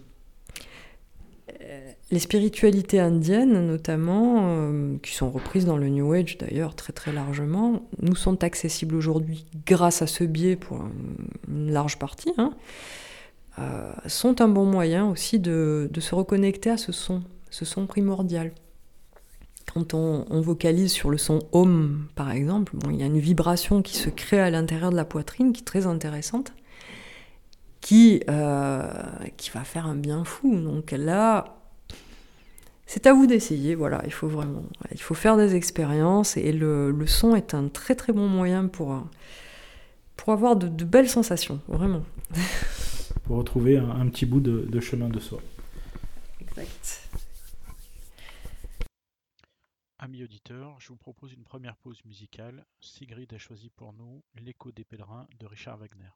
les spiritualités indiennes, notamment, euh, qui sont reprises dans le New Age d'ailleurs très très largement, nous sont accessibles aujourd'hui grâce à ce biais pour une large partie, hein, euh, sont un bon moyen aussi de, se reconnecter à ce son, ce son primordial. Quand on, vocalise sur le son Om, par exemple, bon, il y a une vibration qui se crée à l'intérieur de la poitrine qui est très intéressante, qui, euh, qui va faire un bien fou. Donc là, c'est à vous d'essayer, voilà, il faut vraiment, il faut faire des expériences et le, son est un très très bon moyen pour, pour avoir de, belles sensations, vraiment. retrouver un, petit bout de, chemin de soi. Exact. Amis auditeurs, je vous propose une première pause musicale. Sigrid a choisi pour nous L'écho des pèlerins de Richard Wagner.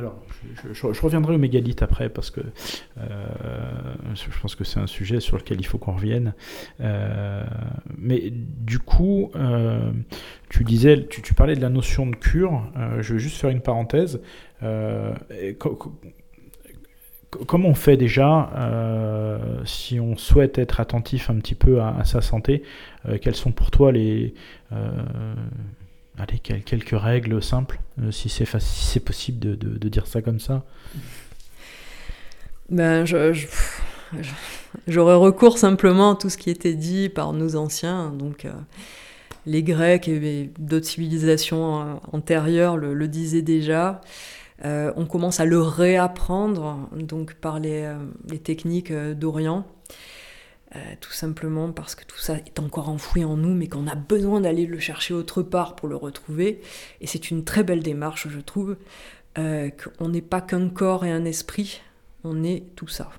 Alors, je, reviendrai au mégalithe après parce que euh, je pense que c'est un sujet sur lequel il faut qu'on revienne. Euh, mais du coup, euh, tu disais, tu, parlais de la notion de cure. je vais juste faire une parenthèse. comment on fait déjà si on souhaite être attentif un petit peu à, à sa santé Quelles sont pour toi les allez, quelques règles simples, euh, si c'est si possible de, dire ça comme ça ben, J'aurais recours simplement à tout ce qui était dit par nos anciens, donc euh, les Grecs et d'autres civilisations euh, antérieures le, disaient déjà. on commence à le réapprendre donc par les techniques d'Orient. Euh, tout simplement parce que tout ça est encore enfoui en nous, mais qu'on a besoin d'aller le chercher autre part pour le retrouver. Et c'est une très belle démarche, je trouve, euh, qu'on n'est pas qu'un corps et un esprit, on est tout ça.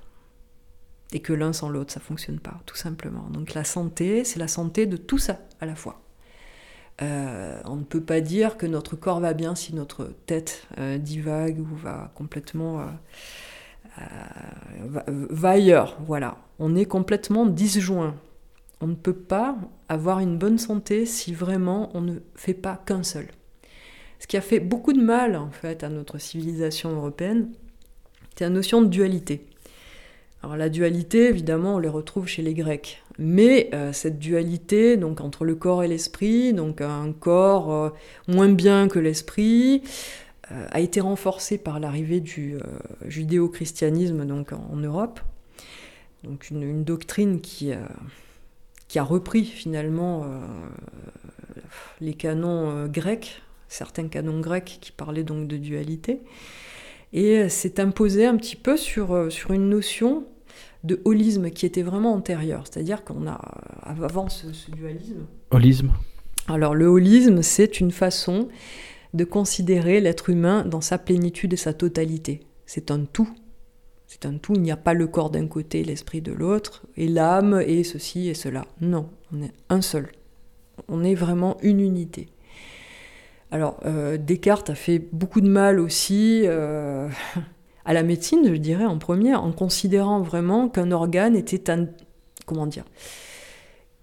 Et que l'un sans l'autre, ça fonctionne pas, tout simplement. Donc la santé, c'est la santé de tout ça à la fois. Euh, on ne peut pas dire que notre corps va bien si notre tête divague ou va complètement va, ailleurs. Voilà on est complètement disjoint. On ne peut pas avoir une bonne santé si vraiment on ne fait pas qu'un seul. Ce qui a fait beaucoup de mal en fait à notre civilisation européenne, c'est la notion de dualité. Alors la dualité, évidemment, on les retrouve chez les Grecs. Mais euh, cette dualité, donc entre le corps et l'esprit, donc un corps euh, moins bien que l'esprit, euh, a été renforcée par l'arrivée du judéo-christianisme donc en Europe donc une, doctrine qui, qui, a repris finalement euh, les canons euh, grecs, certains canons grecs qui parlaient donc de dualité, et s'est imposé un petit peu sur, euh, sur une notion de holisme qui était vraiment antérieure, c'est-à-dire qu'on a avant ce, dualisme. Holisme. Alors le holisme, c'est une façon de considérer l'être humain dans sa plénitude et sa totalité. C'est un tout c'est un tout, il n'y a pas le corps d'un côté, l'esprit de l'autre, et l'âme, et ceci et cela. Non, on est un seul. On est vraiment une unité. Alors, euh, Descartes a fait beaucoup de mal aussi euh, à la médecine, je dirais, en premier, en considérant vraiment qu'un organe était un. Comment dire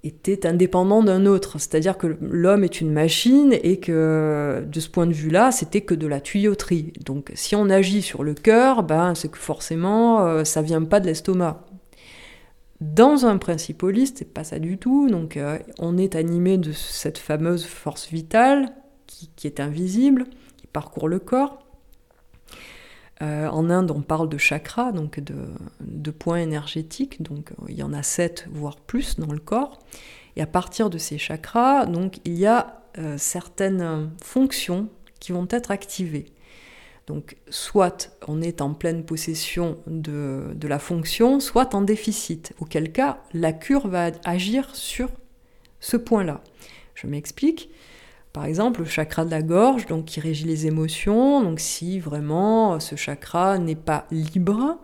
était indépendant d'un autre. C'est-à-dire que l'homme est une machine et que de ce point de vue-là, c'était que de la tuyauterie. Donc si on agit sur le cœur, ben, c'est que forcément, euh, ça vient pas de l'estomac. Dans un principe holiste, c'est pas ça du tout. Donc euh, on est animé de cette fameuse force vitale qui est invisible, qui parcourt le corps. Euh, en Inde, on parle de chakras, donc de, points énergétiques, donc euh, il y en a sept, voire plus dans le corps. Et à partir de ces chakras, donc il y a euh, certaines fonctions qui vont être activées. Donc soit on est en pleine possession de, de la fonction, soit en déficit, auquel cas la cure va agir sur ce point-là. Je m'explique. Par exemple, le chakra de la gorge, donc qui régit les émotions. Donc, si vraiment euh, ce chakra n'est pas libre,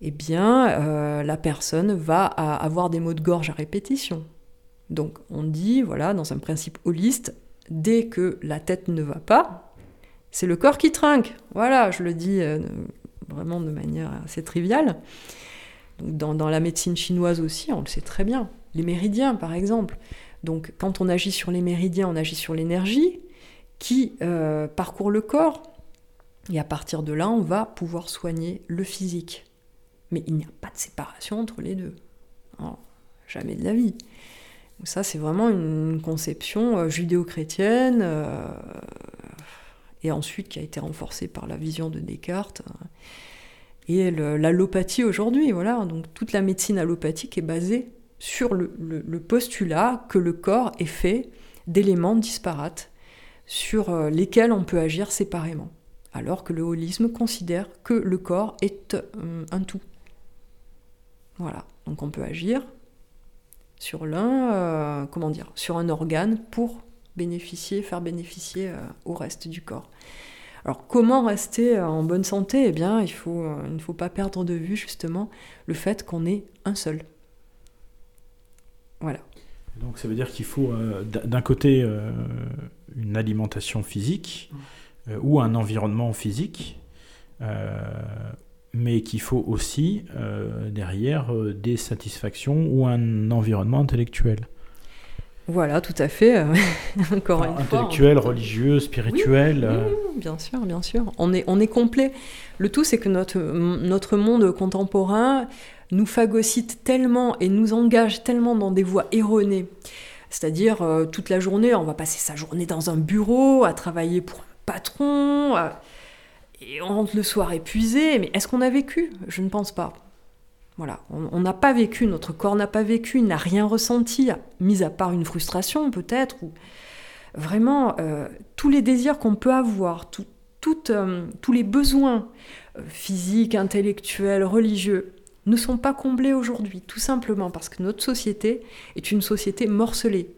eh bien, euh, la personne va avoir des maux de gorge à répétition. Donc, on dit, voilà, dans un principe holiste, dès que la tête ne va pas, c'est le corps qui trinque. Voilà, je le dis euh, vraiment de manière assez triviale. dans, dans la médecine chinoise aussi, on le sait très bien. Les méridiens, par exemple. Donc quand on agit sur les méridiens, on agit sur l'énergie qui euh, parcourt le corps. Et à partir de là, on va pouvoir soigner le physique. Mais il n'y a pas de séparation entre les deux. jamais de la vie. ça, c'est vraiment une conception euh, judéo-chrétienne, euh, et ensuite qui a été renforcée par la vision de Descartes. et l'allopathie aujourd'hui, voilà. Donc toute la médecine allopathique est basée sur le, postulat que le corps est fait d'éléments disparates sur euh, lesquels on peut agir séparément, alors que le holisme considère que le corps est euh, un tout. Voilà, donc on peut agir sur l'un, euh, comment dire, sur un organe pour bénéficier, faire bénéficier au reste du corps. Alors comment rester en bonne santé? Eh bien, il, faut, il ne faut pas perdre de vue justement le fait qu'on est un seul. Voilà. Donc ça veut dire qu'il faut euh, d'un côté euh, une alimentation physique euh, ou un environnement physique mais qu'il faut aussi derrière des satisfactions ou un environnement intellectuel. Voilà, tout à fait. Encore une intellectuel, religieux, spirituel. Oui, bien sûr, bien sûr. On est, on est complet. Le tout, c'est que notre, notre monde contemporain nous phagocyte tellement et nous engage tellement dans des voies erronées. C'est-à-dire, euh, toute la journée, on va passer sa journée dans un bureau, à travailler pour un patron, et on rentre le soir épuisé. Mais est-ce qu'on a vécu? Je ne pense pas. Voilà, on n'a pas vécu, notre corps n'a pas vécu, il n'a rien ressenti, mis à part une frustration peut-être, ou vraiment euh, tous les désirs qu'on peut avoir, euh, tous les besoins physiques, intellectuels, religieux, ne sont pas comblés aujourd'hui, tout simplement parce que notre société est une société morcelée.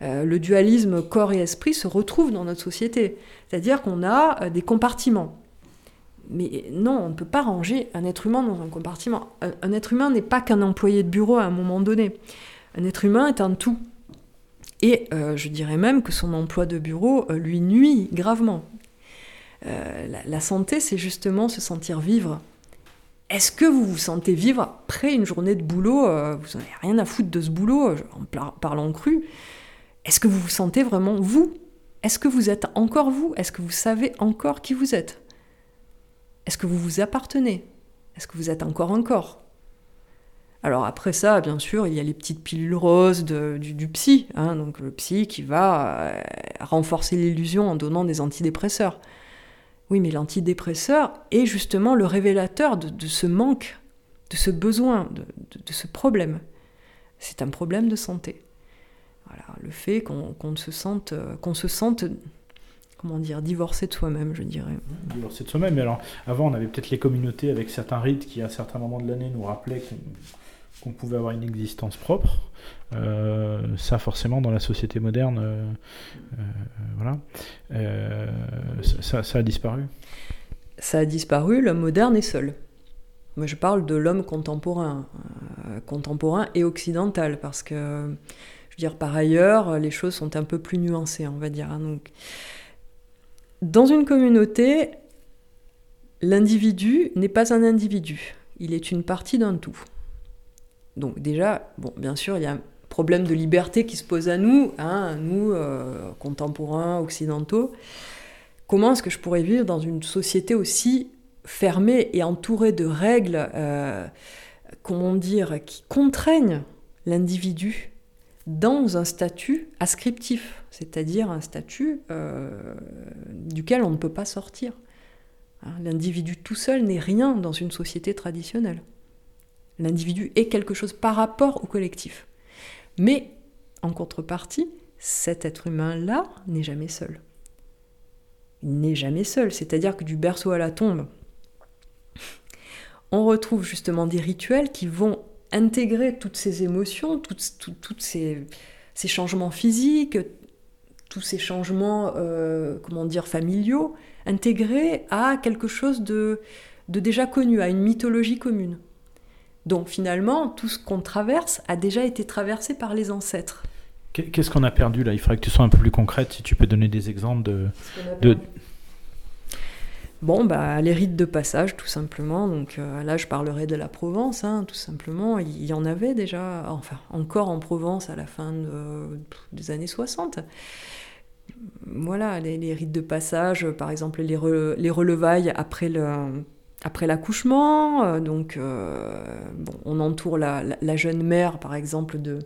le dualisme corps et esprit se retrouve dans notre société, c'est-à-dire qu'on a des compartiments. Mais non, on ne peut pas ranger un être humain dans un compartiment. Un, être humain n'est pas qu'un employé de bureau à un moment donné. Un être humain est un tout. Et euh, je dirais même que son emploi de bureau euh, lui nuit gravement. Euh, la, santé, c'est justement se sentir vivre. Est-ce que vous vous sentez vivre après une journée de boulot Vous n'avez rien à foutre de ce boulot, en parlant cru. Est-ce que vous vous sentez vraiment vous? Est-ce que vous êtes encore vous? Est-ce que vous savez encore qui vous êtes? Est-ce que vous vous appartenez? Est-ce que vous êtes encore un corps? Alors après ça, bien sûr, il y a les petites pilules roses du, psy, hein, donc le psy qui va euh, renforcer l'illusion en donnant des antidépresseurs. Oui, mais l'antidépresseur est justement le révélateur de, ce manque, de ce besoin, de, ce problème. C'est un problème de santé. Voilà, le fait qu'on se sente, qu'on se sente comment dire, divorcer de soi-même, je dirais. Divorcer de soi-même. Mais alors, avant, on avait peut-être les communautés avec certains rites qui, à certains moments de l'année, nous rappelaient qu'on pouvait avoir une existence propre. Euh, ça, forcément, dans la société moderne, euh, euh, voilà, ça, ça, a disparu. Ça a disparu. L'homme moderne est seul. Moi, je parle de l'homme contemporain, contemporain et occidental, parce que, je veux dire, par ailleurs, les choses sont un peu plus nuancées, on va dire. Hein. donc, dans une communauté, l'individu n'est pas un individu, il est une partie d'un tout. Donc déjà, bien sûr, il y a un problème de liberté qui se pose à nous, hein, nous, euh, contemporains, occidentaux. Comment est-ce que je pourrais vivre dans une société aussi fermée et entourée de règles, euh, comment dire, qui contraignent l'individu dans un statut ascriptif, c'est-à-dire un statut euh, duquel on ne peut pas sortir. Hein, l'individu tout seul n'est rien dans une société traditionnelle. L'individu est quelque chose par rapport au collectif. Mais, en contrepartie, cet être humain-là n'est jamais seul. Il n'est jamais seul, c'est-à-dire que du berceau à la tombe, on retrouve justement des rituels qui vont intégrer toutes ces émotions, toutes, ces, changements physiques, tous ces changements, euh, comment dire, familiaux, intégrés à quelque chose de, déjà connu, à une mythologie commune. Donc finalement, tout ce qu'on traverse a déjà été traversé par les ancêtres. Qu'est-ce qu'on a perdu là? Il faudrait que tu sois un peu plus concrète, si tu peux donner des exemples de, Bon, bah, les rites de passage, tout simplement. Donc euh, là, je parlerai de la Provence, hein, tout simplement. Il y en avait déjà, enfin, encore en Provence à la fin des années 60. Voilà, les, rites de passage, par exemple, les, relevailles après le, après l'accouchement. Euh, donc, euh, on entoure la, jeune mère, par exemple, de,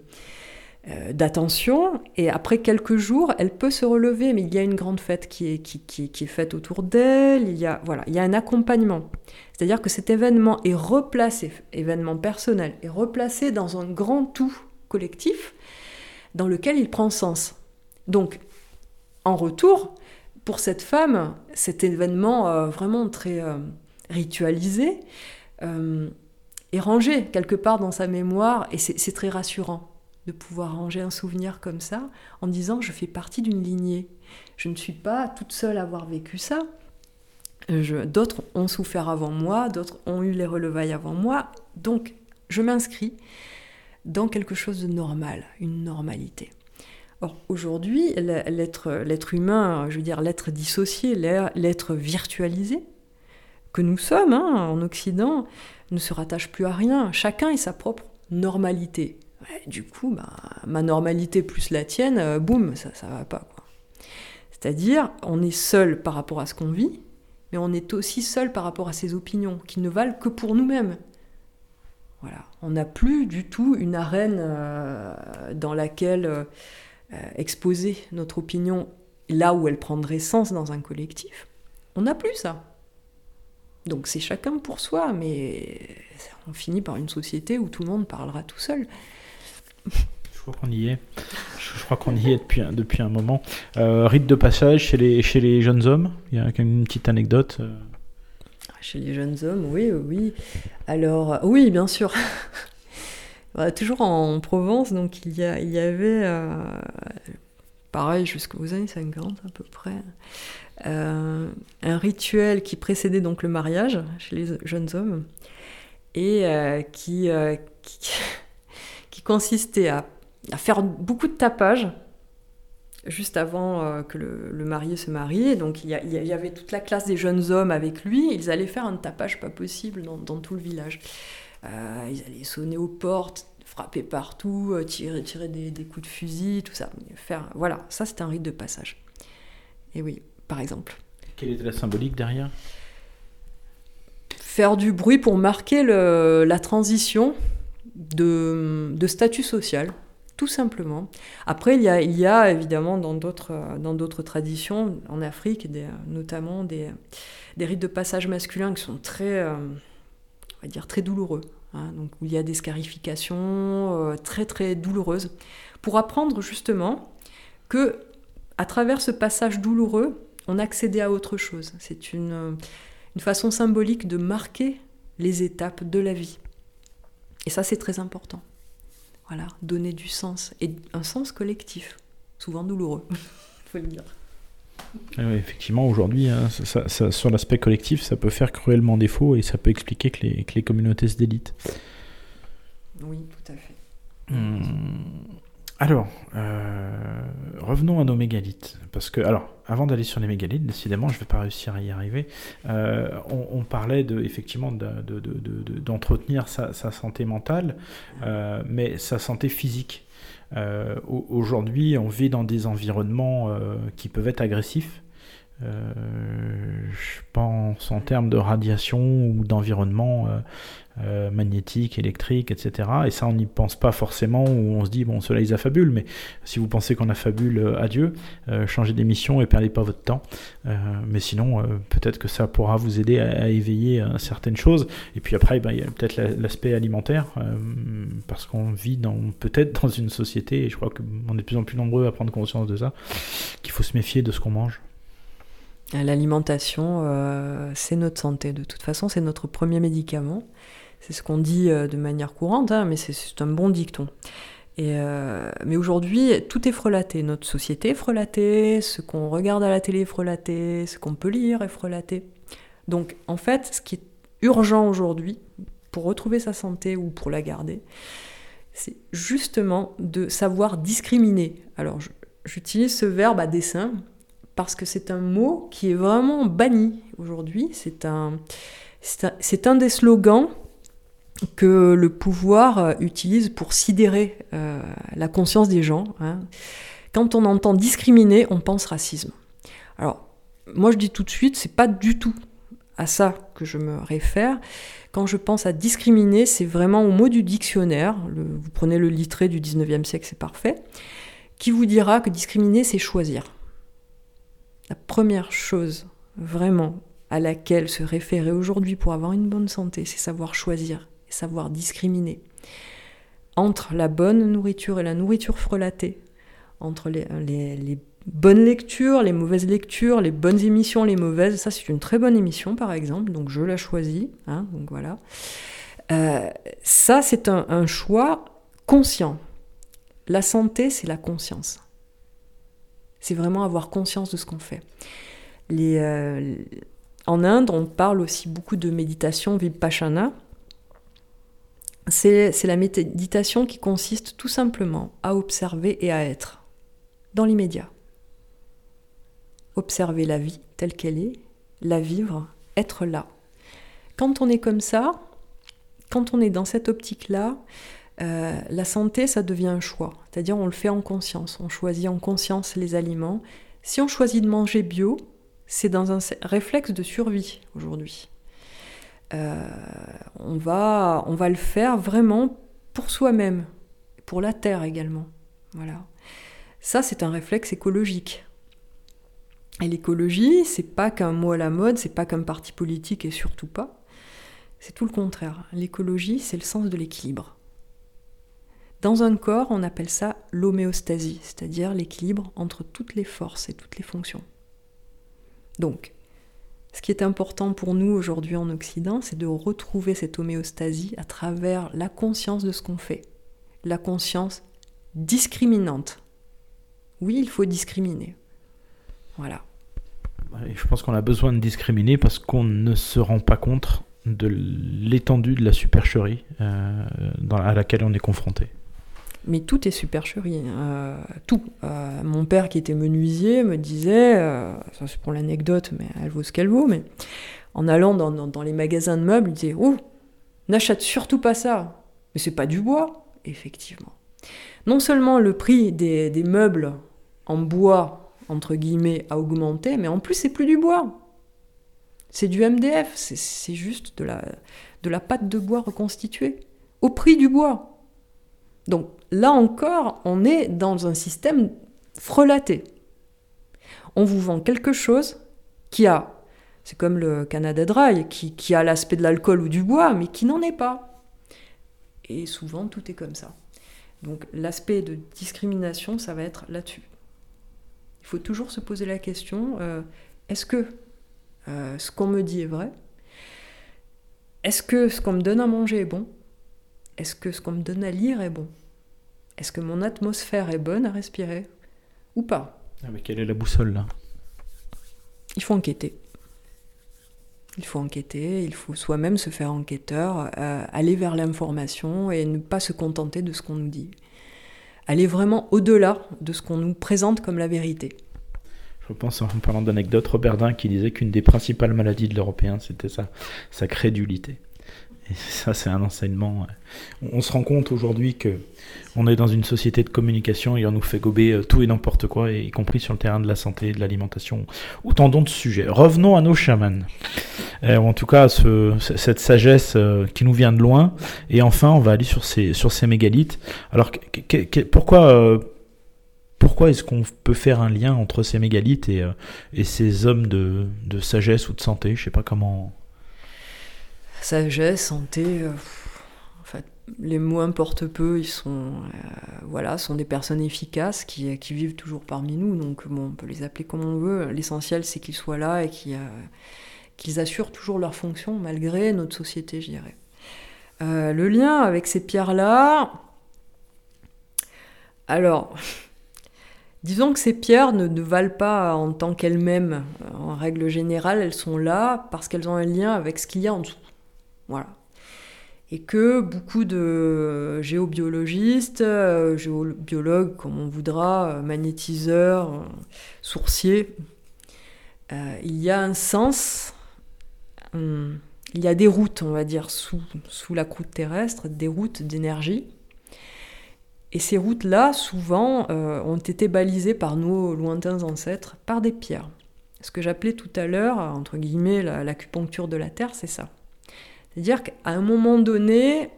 euh, d'attention, et après quelques jours, elle peut se relever, mais il y a une grande fête qui est, qui, est faite autour d'elle, il, y a, voilà, il y a un accompagnement. C'est-à-dire que cet événement est replacé, événement personnel, est replacé dans un grand tout collectif dans lequel il prend sens. Donc, en retour, pour cette femme, cet événement vraiment très euh, ritualisé est rangé quelque part dans sa mémoire, et c'est très rassurant de pouvoir ranger un souvenir comme ça en disant je fais partie d'une lignée. Je ne suis pas toute seule à avoir vécu ça. D'autres ont souffert avant moi, d'autres ont eu les relevailles avant moi. Donc je m'inscris dans quelque chose de normal, une normalité. Or aujourd'hui, l'être humain, je veux dire l'être dissocié, l'être virtualisé, que nous sommes hein, en Occident ne se rattache plus à rien. Chacun a sa propre normalité. du coup, bah, ma normalité plus la tienne, euh, boum, ça ça va pas. C'est-à-dire, on est seul par rapport à ce qu'on vit, mais on est aussi seul par rapport à ses opinions, qui ne valent que pour nous-mêmes. Voilà. On n'a plus du tout une arène euh, dans laquelle euh, exposer notre opinion là où elle prendrait sens dans un collectif. On n'a plus ça. Donc c'est chacun pour soi, mais on finit par une société où tout le monde parlera tout seul. Je crois qu'on y est. Je crois qu'on y est depuis un, depuis un moment. Euh, rite de passage chez les, chez les jeunes hommes. Il y a une petite anecdote. Euh. Chez les jeunes hommes, oui, oui. Alors, oui, bien sûr. Bah, toujours en Provence, donc il y, a, il y avait, euh, pareil, jusqu'aux années 50 à peu près, euh, un rituel qui précédait donc le mariage chez les jeunes hommes et euh, qui, euh, qui, consistait à, faire beaucoup de tapage juste avant que le, marié se marie. Donc il y, avait toute la classe des jeunes hommes avec lui. Ils allaient faire un tapage pas possible dans, tout le village. ils allaient sonner aux portes, frapper partout, tirer, des, coups de fusil, tout ça. Voilà, ça c'était un rite de passage. Et oui, par exemple. Quelle était la symbolique derrière? Faire du bruit pour marquer le, la transition de, de, statut social, tout simplement. Après, il y a, il y a évidemment dans d'autres traditions, en Afrique, des, notamment des, des, rites de passage masculin qui sont très, euh, on va dire, très douloureux. Hein. donc, où il y a des scarifications euh, très très douloureuses, pour apprendre justement que à travers ce passage douloureux, on accédait à autre chose. C'est une, une façon symbolique de marquer les étapes de la vie. Et ça, c'est très important. Voilà, donner du sens, et un sens collectif, souvent douloureux, il faut le dire. Ah effectivement, aujourd'hui, hein, sur l'aspect collectif, ça peut faire cruellement défaut et ça peut expliquer que les, que les communautés se délitent. Oui, tout à fait. Hum, alors, euh, revenons à nos mégalithes. Parce que, alors, avant d'aller sur les mégalithes, décidément, je ne vais pas réussir à y arriver. Euh, on, parlait de, effectivement d'entretenir sa, santé mentale, euh, mais sa santé physique. Aujourd'hui, on vit dans des environnements qui peuvent être agressifs. je pense en termes de radiation ou d'environnement euh, magnétique, électrique, etc. Et ça, on n'y pense pas forcément, ou on se dit, bon, cela ils affabulent, mais si vous pensez qu'on affabule euh, à Dieu, euh, changez d'émission et perdez pas votre temps. mais sinon, peut-être que ça pourra vous aider à, éveiller certaines choses. Et puis après, ben, il y a peut-être l'aspect alimentaire, parce qu'on vit peut-être dans une société, et je crois qu'on est de plus en plus nombreux à prendre conscience de ça, qu'il faut se méfier de ce qu'on mange. L'alimentation, c'est notre santé. De toute façon, c'est notre premier médicament. C'est ce qu'on dit euh, de manière courante, hein, mais c'est un bon dicton. Euh, mais aujourd'hui, tout est frelaté. Notre société est frelatée, ce qu'on regarde à la télé est frelaté, ce qu'on peut lire est frelaté. Donc, en fait, ce qui est urgent aujourd'hui, pour retrouver sa santé ou pour la garder, c'est justement de savoir discriminer. Alors, j'utilise ce verbe à dessein parce que c'est un mot qui est vraiment banni aujourd'hui. C'est un, un, un, des slogans que le pouvoir euh, utilise pour sidérer euh, la conscience des gens. Hein. Quand on entend discriminer, on pense racisme. Alors, moi je dis tout de suite, c'est pas du tout à ça que je me réfère. Quand je pense à discriminer, c'est vraiment au mot du dictionnaire, vous prenez le littré du 19e siècle, c'est parfait, qui vous dira que discriminer, c'est choisir. La première chose vraiment à laquelle se référer aujourd'hui pour avoir une bonne santé, c'est savoir choisir savoir discriminer entre la bonne nourriture et la nourriture frelatée, entre les, les, bonnes lectures, les mauvaises lectures, les bonnes émissions, les mauvaises. Ça, c'est une très bonne émission, par exemple, donc je la choisis. Hein, donc voilà. Euh, ça, c'est un, choix conscient. La santé, c'est la conscience. C'est vraiment avoir conscience de ce qu'on fait. Euh, en Inde, on parle aussi beaucoup de méditation vipassana, c'est la méditation qui consiste tout simplement à observer et à être dans l'immédiat. Observer la vie telle qu'elle est, la vivre, être là. Quand on est comme ça, quand on est dans cette optique-là, euh, la santé, ça devient un choix. C'est-à-dire, on le fait en conscience. On choisit en conscience les aliments. Si on choisit de manger bio, c'est dans un réflexe de survie aujourd'hui. Euh, on, va, le faire vraiment pour soi-même, pour la terre également. Voilà. Ça, c'est un réflexe écologique. Et l'écologie, c'est pas qu'un mot à la mode, c'est pas qu'un parti politique et surtout pas. C'est tout le contraire. L'écologie, c'est le sens de l'équilibre. Dans un corps, on appelle ça l'homéostasie, c'est-à-dire l'équilibre entre toutes les forces et toutes les fonctions. Donc, ce qui est important pour nous aujourd'hui en Occident, c'est de retrouver cette homéostasie à travers la conscience de ce qu'on fait. La conscience discriminante. Oui, il faut discriminer. Voilà. je pense qu'on a besoin de discriminer parce qu'on ne se rend pas compte de l'étendue de la supercherie euh, à laquelle on est confronté. Mais tout est supercherie, euh, tout. Euh, mon père qui était menuisier me disait, ça c'est pour l'anecdote, mais elle vaut ce qu'elle vaut, mais en allant dans, les magasins de meubles, il disait, oh, n'achète surtout pas ça. Mais c'est pas du bois, effectivement. Non seulement le prix des, meubles en bois, entre guillemets, a augmenté, mais en plus c'est plus du bois. C'est du MDF, c'est juste de la pâte de bois reconstituée, au prix du bois. Donc là encore, on est dans un système frelaté. On vous vend quelque chose qui a, c'est comme le Canada Dry, qui, a l'aspect de l'alcool ou du bois, mais qui n'en est pas. Et souvent, tout est comme ça. Donc l'aspect de discrimination, ça va être là-dessus. Il faut toujours se poser la question, euh, est-ce que euh, ce qu'on me dit est vrai? Est-ce que ce qu'on me donne à manger est bon? Est-ce que ce qu'on me donne à lire est bon? Est-ce que mon atmosphère est bonne à respirer Ou pas? Ah, mais quelle est la boussole là? Il faut enquêter. Il faut enquêter, il faut soi-même se faire enquêteur, euh, aller vers l'information et ne pas se contenter de ce qu'on nous dit. Aller vraiment au-delà de ce qu'on nous présente comme la vérité. Je pense en parlant d'anecdote, Robert Dain qui disait qu'une des principales maladies de l'Européen, c'était sa, sa crédulité. Ça, c'est un enseignement. On se rend compte aujourd'hui que on est dans une société de communication et on nous fait gober euh, tout et n'importe quoi, y compris sur le terrain de la santé, de l'alimentation, autant d'autres sujets. Revenons à nos chamans. Euh, en tout cas, ce, cette sagesse euh, qui nous vient de loin. Et enfin, on va aller sur ces, mégalithes. Alors, pourquoi est-ce qu'on peut faire un lien entre ces mégalithes et, ces hommes de, sagesse ou de santé? Je sais pas comment. Sagesse, santé, euh, les mots importent peu. Ils sont, euh, voilà, sont des personnes efficaces qui, qui, vivent toujours parmi nous. Donc, bon, on peut les appeler comme on veut. L'essentiel, c'est qu'ils soient là et qu'ils assurent toujours leur fonction malgré notre société, je dirais. le lien avec ces pierres-là. Alors. Disons que ces pierres ne, valent pas en tant qu'elles-mêmes. En règle générale, elles sont là parce qu'elles ont un lien avec ce qu'il y a en dessous. Voilà. Et que beaucoup de géobiologistes, euh, géobiologues, comme on voudra, euh, magnétiseurs, euh, sourciers, il y a un sens, hum, il y a des routes, on va dire, sous, sous la croûte terrestre, des routes d'énergie et ces routes-là, souvent, ont été balisées par nos lointains ancêtres par des pierres. Ce que j'appelais tout à l'heure, entre guillemets, l'acupuncture de la Terre, c'est ça. C'est-à-dire qu'à un moment donné,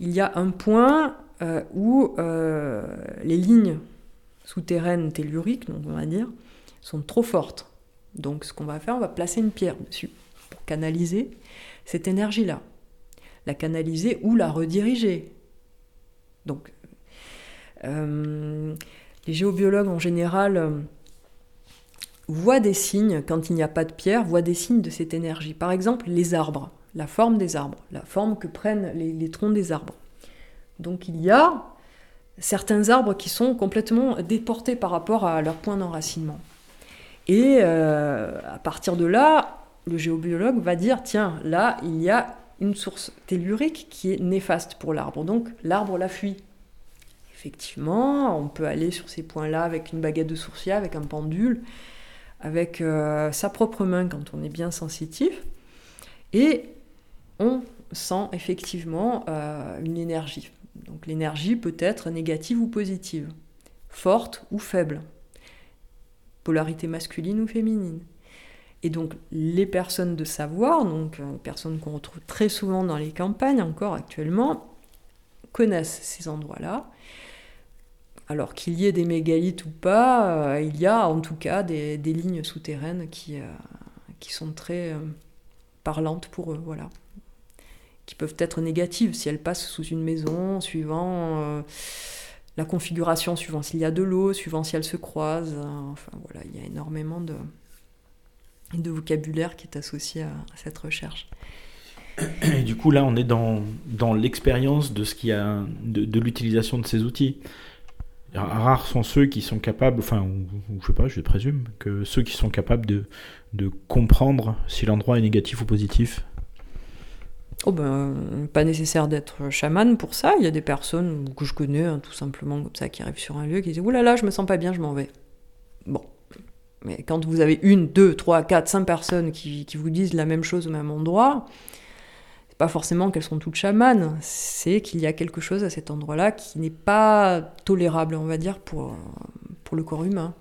il y a un point euh, où euh, les lignes souterraines telluriques, donc on va dire, sont trop fortes. Donc ce qu'on va faire, on va placer une pierre dessus pour canaliser cette énergie-là. La canaliser ou la rediriger. Donc euh, les géobiologues en général voient des signes, quand il n'y a pas de pierre, voient des signes de cette énergie. Par exemple, les arbres, la forme des arbres, la forme que prennent les, troncs des arbres. Donc il y a certains arbres qui sont complètement déportés par rapport à leur point d'enracinement. Et euh, à partir de là, le géobiologue va dire, tiens, là, il y a une source tellurique qui est néfaste pour l'arbre. Donc l'arbre la fuit. Effectivement, on peut aller sur ces points-là avec une baguette de sourcier, avec un pendule, avec euh, sa propre main quand on est bien sensitif. Et sent effectivement euh, une énergie. Donc l'énergie peut être négative ou positive, forte ou faible, polarité masculine ou féminine. Et donc les personnes de savoir, donc euh, personnes qu'on retrouve très souvent dans les campagnes encore actuellement, connaissent ces endroits-là. Alors qu'il y ait des mégalithes ou pas, euh, il y a en tout cas des, lignes souterraines qui, qui sont très parlantes pour eux. Voilà qui peuvent être négatives si elles passent sous une maison, suivant euh, la configuration, suivant s'il y a de l'eau, suivant si elles se croisent. Enfin voilà, il y a énormément de, vocabulaire qui est associé à, cette recherche. Et du coup, là, on est dans, l'expérience de de, l'utilisation de ces outils. Rares sont ceux qui sont capables, enfin, je sais pas, je présume, que ceux qui sont capables de comprendre si l'endroit est négatif ou positif. Oh ben, pas nécessaire d'être chaman pour ça. Il y a des personnes que je connais, hein, tout simplement comme ça, qui arrivent sur un lieu, qui disent Ouh là là, je me sens pas bien, je m'en vais. Bon. Mais quand vous avez une, deux, trois, quatre, cinq personnes qui, vous disent la même chose au même endroit, c'est pas forcément qu'elles sont toutes chamanes, c'est qu'il y a quelque chose à cet endroit-là qui n'est pas tolérable, on va dire, pour, pour le corps humain.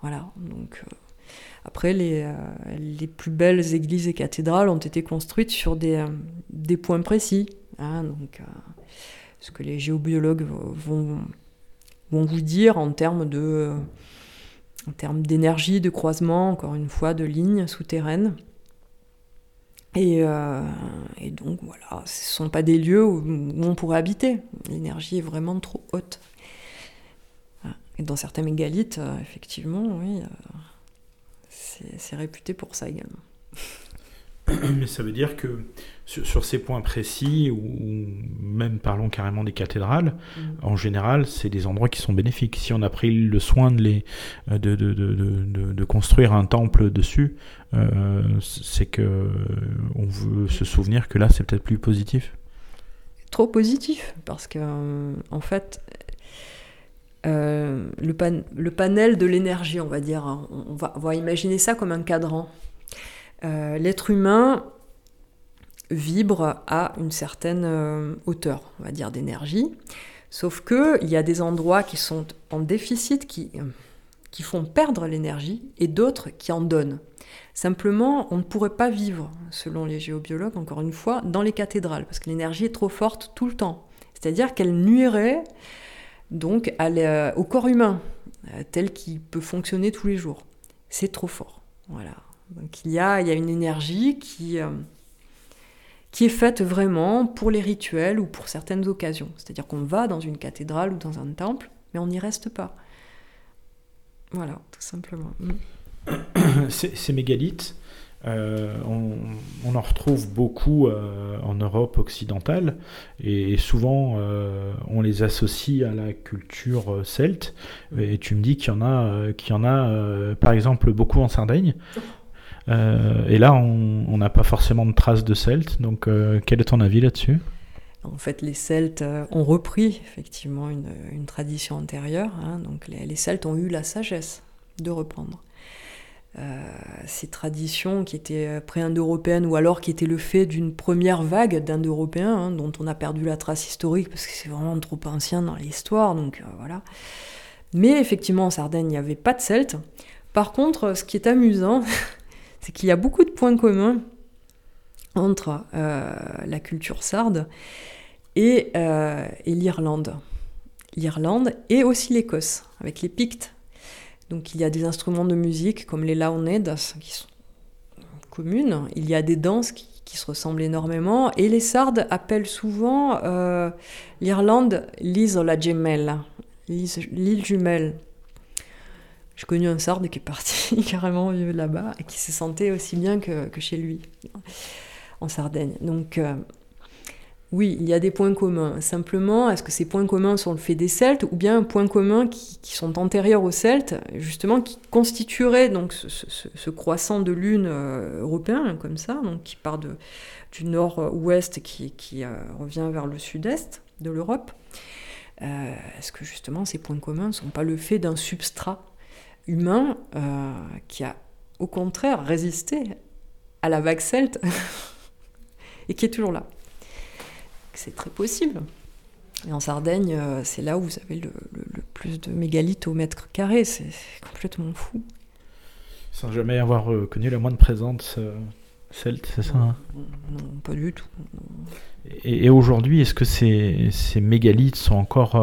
Voilà. Donc. Euh, après, les, euh, les, plus belles églises et cathédrales ont été construites sur des, euh, points précis. Hein, donc, euh, ce que les géobiologues vont, vous dire en termes de en termes d'énergie, de croisement, encore une fois, de lignes souterraines. Et, donc voilà, ce ne sont pas des lieux où, on pourrait habiter. L'énergie est vraiment trop haute. Et dans certains mégalithes, effectivement, oui, c'est réputé pour ça également. Mais ça veut dire que sur, ces points précis, ou même parlons carrément des cathédrales, mm. en général, c'est des endroits qui sont bénéfiques. Si on a pris le soin de, les, de, de, de, de construire un temple dessus, euh, c'est que on veut se souvenir que là, c'est peut-être plus positif. Trop positif, parce que euh, en fait, euh, le, le, panel de l'énergie, on va dire. On va, imaginer ça comme un cadran. Euh, l'être humain vibre à une certaine euh, hauteur, on va dire, d'énergie. Sauf qu'il y a des endroits qui sont en déficit, qui, qui font perdre l'énergie, et d'autres qui en donnent. Simplement, on ne pourrait pas vivre, selon les géobiologues, encore une fois, dans les cathédrales, parce que l'énergie est trop forte tout le temps. C'est-à-dire qu'elle nuirait donc au corps humain, euh, tel qu'il peut fonctionner tous les jours. C'est trop fort. Voilà. Donc il y a, il y a une énergie qui, euh, qui est faite vraiment pour les rituels ou pour certaines occasions. C'est-à-dire qu'on va dans une cathédrale ou dans un temple, mais on n'y reste pas. Voilà, tout simplement. Ces mégalithes, euh, on, en retrouve beaucoup euh, en Europe occidentale et, souvent euh, on les associe à la culture celte. Et tu me dis qu'il y en a, qu'il y en a par exemple beaucoup en Sardaigne. et là, on n'a pas forcément de traces de celtes. Donc, quel est ton avis là-dessus? En fait, les Celtes ont repris effectivement une, tradition antérieure. Hein. donc, les, les Celtes ont eu la sagesse de reprendre. Euh, ces traditions qui étaient pré-indo-européennes ou alors qui étaient le fait d'une première vague d'Indo-Européens hein, dont on a perdu la trace historique parce que c'est vraiment trop ancien dans l'histoire, donc euh, voilà. Mais effectivement, en Sardaigne, il n'y avait pas de Celtes. Par contre, ce qui est amusant, c'est qu'il y a beaucoup de points communs entre euh, la culture sarde et l'Irlande. L'Irlande et aussi l'Écosse, avec les Pictes donc il y a des instruments de musique comme les launedas qui sont communes. Il y a des danses qui, se ressemblent énormément. Et les Sardes appellent souvent euh, l'Irlande l'île jumelle. J'ai connu un Sarde qui est parti carrément vivre là-bas et qui se sentait aussi bien que, chez lui en Sardaigne. Donc euh, oui, il y a des points communs. Simplement, est-ce que ces points communs sont le fait des Celtes ou bien points communs qui, sont antérieurs aux Celtes, justement, qui constitueraient donc ce, croissant de lune euh, européen, comme ça, qui part du nord-ouest qui, qui euh, revient vers le sud-est de l'Europe? Euh, Est-ce que justement ces points communs ne sont pas le fait d'un substrat humain qui a au contraire résisté à la vague celte et qui est toujours là? C'est très possible. Et en Sardaigne, euh, c'est là où vous avez le, plus de mégalithes au mètre carré. C'est complètement fou. Sans jamais avoir connu la moindre présence celte, c'est ça hein? Non, pas du tout. Et, aujourd'hui, est-ce que ces, ces, mégalithes sont encore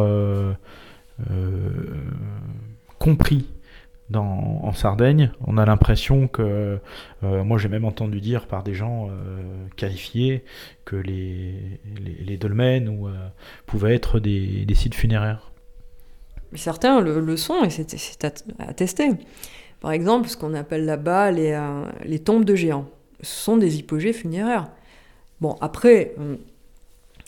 compris? En Sardaigne, on a l'impression que, euh, moi j'ai même entendu dire par des gens euh, qualifiés que les, les, dolmens euh, pouvaient être des, sites funéraires. Certains le, sont et c'est attesté. Par exemple, ce qu'on appelle là-bas les, les tombes de géants. Ce sont des hypogées funéraires. Bon, après,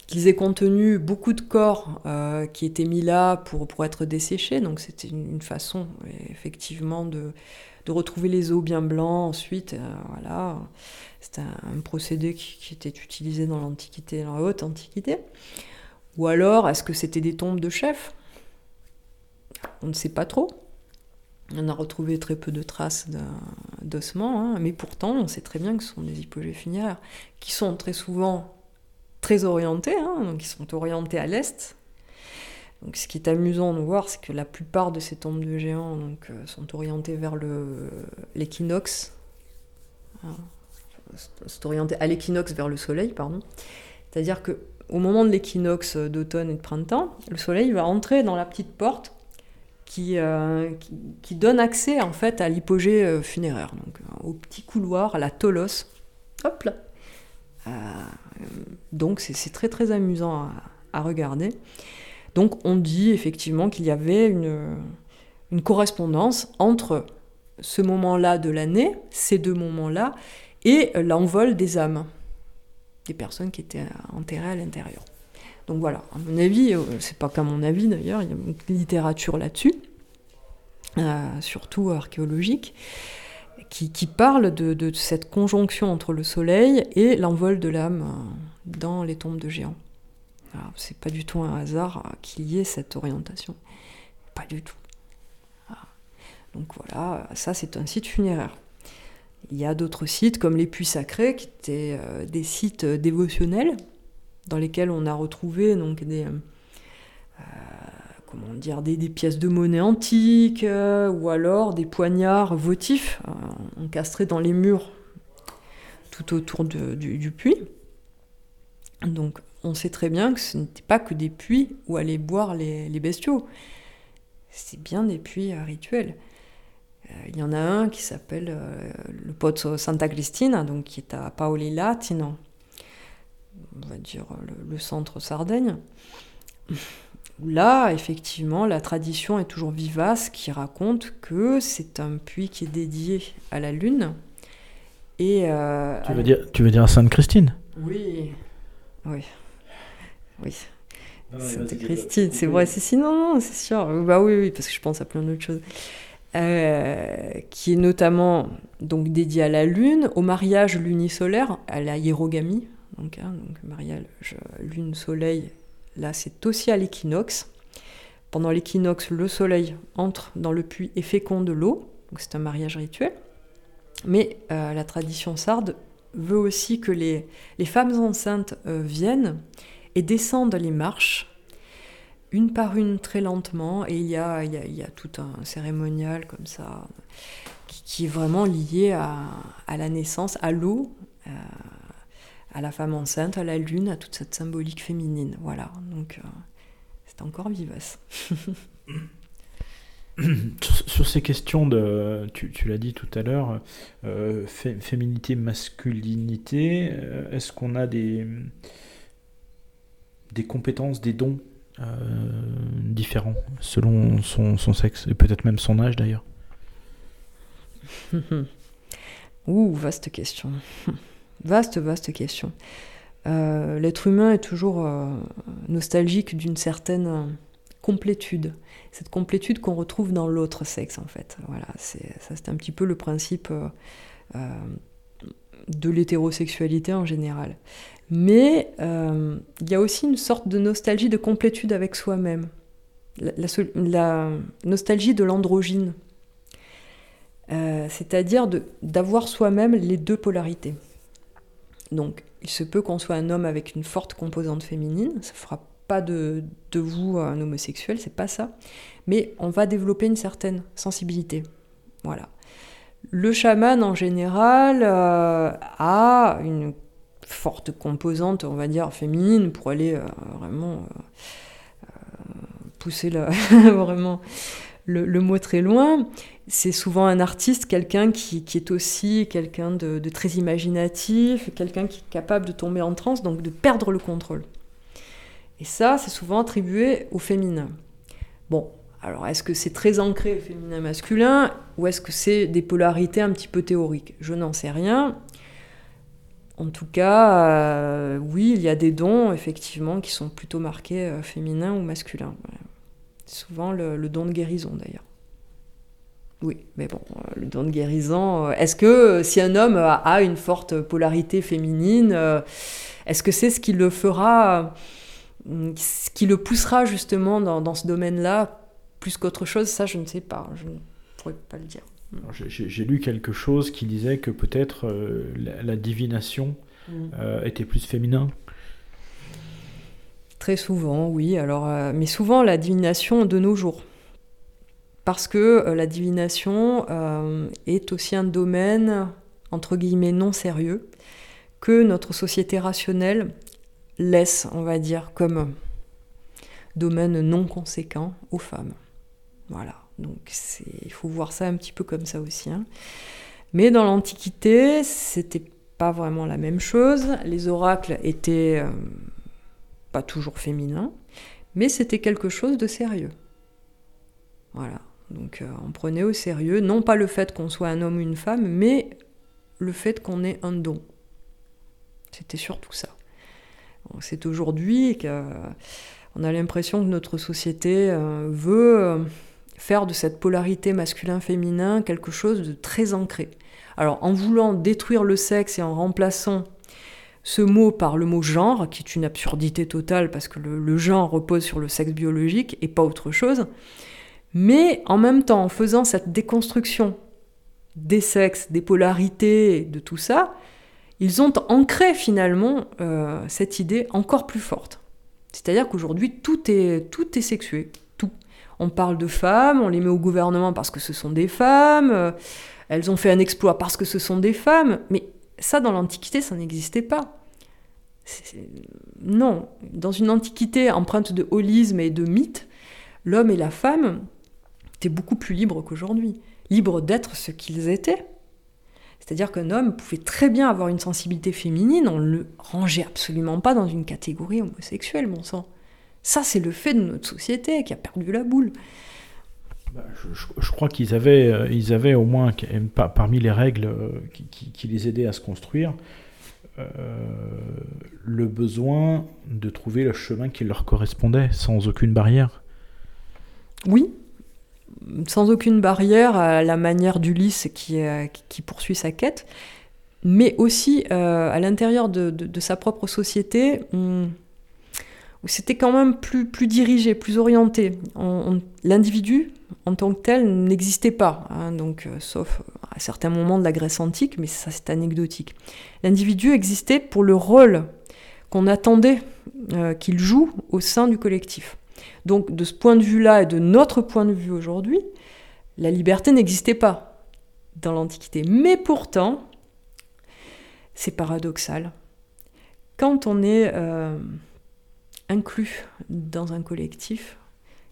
qu'ils aient contenu beaucoup de corps euh, qui étaient mis là pour, être desséchés. Donc c'était une, façon effectivement de, de, retrouver les os bien blancs ensuite. Euh, voilà. C'était un, procédé qui, était utilisé dans l'Antiquité, dans la haute Antiquité. Ou alors, est-ce que c'était des tombes de chefs? On ne sait pas trop. On a retrouvé très peu de traces d'ossements, hein, mais pourtant on sait très bien que ce sont des hypogées funéraires, qui sont très souvent très orientés, hein, donc ils sont orientés à l'est. Donc, ce qui est amusant de voir, c'est que la plupart de ces tombes de géants euh, sont orientées vers l'équinoxe. Hein, sont à l'équinoxe vers le soleil, pardon. C'est-à-dire que au moment de l'équinoxe d'automne et de printemps, le soleil va entrer dans la petite porte qui, euh, donne accès en fait à l'hypogée euh, funéraire, donc au petit couloir, à la tolos. Hop là, euh, donc c'est très très amusant à, regarder. Donc on dit effectivement qu'il y avait une, correspondance entre ce moment-là de l'année, ces deux moments-là, et l'envol des âmes, des personnes qui étaient enterrées à l'intérieur. Donc voilà, à mon avis, euh, c'est pas qu'à mon avis d'ailleurs, il y a une littérature là-dessus, euh, surtout archéologique qui, parle de, cette conjonction entre le soleil et l'envol de l'âme euh, dans les tombes de géants. C'est pas du tout un hasard euh, qu'il y ait cette orientation. Pas du tout. Donc voilà, ça c'est un site funéraire. Il y a d'autres sites comme les puits sacrés qui étaient euh, des sites dévotionnels dans lesquels on a retrouvé donc des, comment dire, des, pièces de monnaie antiques, euh, ou alors des poignards votifs euh, encastrés dans les murs tout autour du, puits. Donc on sait très bien que ce n'était pas que des puits où allaient boire les, bestiaux, c'est bien des puits euh, rituels. Il y en a un qui s'appelle le Pozzo Santa Cristina, donc qui est à Paoli Latino, on va dire le centre Sardaigne là, effectivement, la tradition est toujours vivace qui raconte que c'est un puits qui est dédié à la Lune. Et, euh, tu, veux dire, tu veux dire à Sainte-Christine Oui. Oui. Oui. Sainte-Christine, c'est vrai, c'est si, non, non, c'est sûr. Bah oui, oui, parce que je pense à plein d'autres choses. Euh, qui est notamment donc dédié à la Lune, au mariage lunisolaire, à la hiérogamie, donc, hein, donc mariage lune-soleil Là, c'est aussi à l'équinoxe. Pendant l'équinoxe, le soleil entre dans le puits et féconde l'eau. Donc c'est un mariage rituel. Mais euh, la tradition sarde veut aussi que les, femmes enceintes euh, viennent et descendent les marches, une par une très lentement. Et il y a, tout un cérémonial comme ça, qui, est vraiment lié à, la naissance, à l'eau. Euh, à la femme enceinte, à la lune, à toute cette symbolique féminine. Voilà, donc euh, c'est encore vivace. sur, ces questions de, tu, l'as dit tout à l'heure, euh, féminité, masculinité, euh, est-ce qu'on a des, des compétences, des dons différents selon son, son sexe et peut-être même son âge d'ailleurs? Ouh, vaste question. Vaste, vaste question. Euh, l'être humain est toujours euh, nostalgique d'une certaine complétude. Cette complétude qu'on retrouve dans l'autre sexe, en fait. Voilà, c'est, un petit peu le principe euh, de l'hétérosexualité en général. Mais il y a aussi une sorte de nostalgie de complétude avec soi-même. La, nostalgie de l'androgyne. c'est-à-dire d'avoir soi-même les deux polarités. Donc, il se peut qu'on soit un homme avec une forte composante féminine, ça fera pas de, de vous un homosexuel, c'est pas ça. Mais on va développer une certaine sensibilité. Voilà. Le chaman en général euh, a une forte composante, on va dire, féminine pour aller euh, vraiment euh, pousser le, vraiment le, mot très loin. C'est souvent un artiste, quelqu'un qui, est aussi quelqu'un de, très imaginatif, quelqu'un qui est capable de tomber en transe, donc de perdre le contrôle. Et ça, c'est souvent attribué au féminin. Bon, alors est-ce que c'est très ancré féminin-masculin ou est-ce que c'est des polarités un petit peu théoriques? Je n'en sais rien. En tout cas, euh, oui, il y a des dons, effectivement, qui sont plutôt marqués euh, féminin ou masculin. Souvent le, don de guérison, d'ailleurs. Oui, mais bon, euh, le don de guérison, est-ce que si un homme a, une forte polarité féminine, est-ce que c'est ce qui le fera, ce qui le poussera justement dans ce domaine-là plus qu'autre chose, ça je ne sais pas, je ne pourrais pas le dire. J'ai lu quelque chose qui disait que peut-être euh, la, divination mm. euh, était plus féminin. Très souvent, oui. Alors, euh, mais souvent la divination de nos jours, parce que la divination est aussi un domaine entre guillemets non sérieux que notre société rationnelle laisse, on va dire, comme domaine non conséquent aux femmes. Voilà, donc il faut voir ça un petit peu comme ça aussi. Hein. Mais dans l'Antiquité, c'était pas vraiment la même chose. Les oracles étaient euh, pas toujours féminins, mais c'était quelque chose de sérieux. Voilà, donc euh, on prenait au sérieux non pas le fait qu'on soit un homme ou une femme, mais le fait qu'on ait un don. C'était surtout ça. C'est aujourd'hui qu'on a l'impression que notre société euh, veut faire de cette polarité masculin-féminin quelque chose de très ancré. Alors en voulant détruire le sexe et en remplaçant ce mot par le mot genre, qui est une absurdité totale parce que le, genre repose sur le sexe biologique et pas autre chose, mais en même temps en faisant cette déconstruction des sexes, des polarités, de tout ça, ils ont ancré finalement euh, cette idée encore plus forte. C'est-à-dire qu'aujourd'hui tout est, tout est sexué on parle de femmes, on les met au gouvernement parce que ce sont des femmes, euh, elles ont fait un exploit parce que ce sont des femmes, mais ça dans l'Antiquité, ça n'existait pas. Non, dans une Antiquité empreinte de holisme et de mythe, l'homme et la femme étaient beaucoup plus libres qu'aujourd'hui, libres d'être ce qu'ils étaient. C'est-à-dire qu'un homme pouvait très bien avoir une sensibilité féminine, on ne le rangeait absolument pas dans une catégorie homosexuelle, mon sang. Ça, c'est le fait de notre société qui a perdu la boule. Je, crois qu'ils avaient, euh, ils avaient au moins, parmi les règles euh, qui, les aidaient à se construire, euh, le besoin de trouver le chemin qui leur correspondait, sans aucune barrière. Oui, sans aucune barrière, à la manière d'Ulysse qui poursuit sa quête, mais aussi à l'intérieur de, sa propre société où c'était quand même plus, dirigé, plus orienté. L'individu, en tant que tel, n'existait pas, hein, donc, euh, sauf à certains moments de la Grèce antique, mais ça c'est anecdotique. L'individu existait pour le rôle qu'on attendait euh, qu'il joue au sein du collectif. Donc de ce point de vue-là et de notre point de vue aujourd'hui, la liberté n'existait pas dans l'Antiquité. Mais pourtant, c'est paradoxal. Quand on est... Euh, inclus dans un collectif,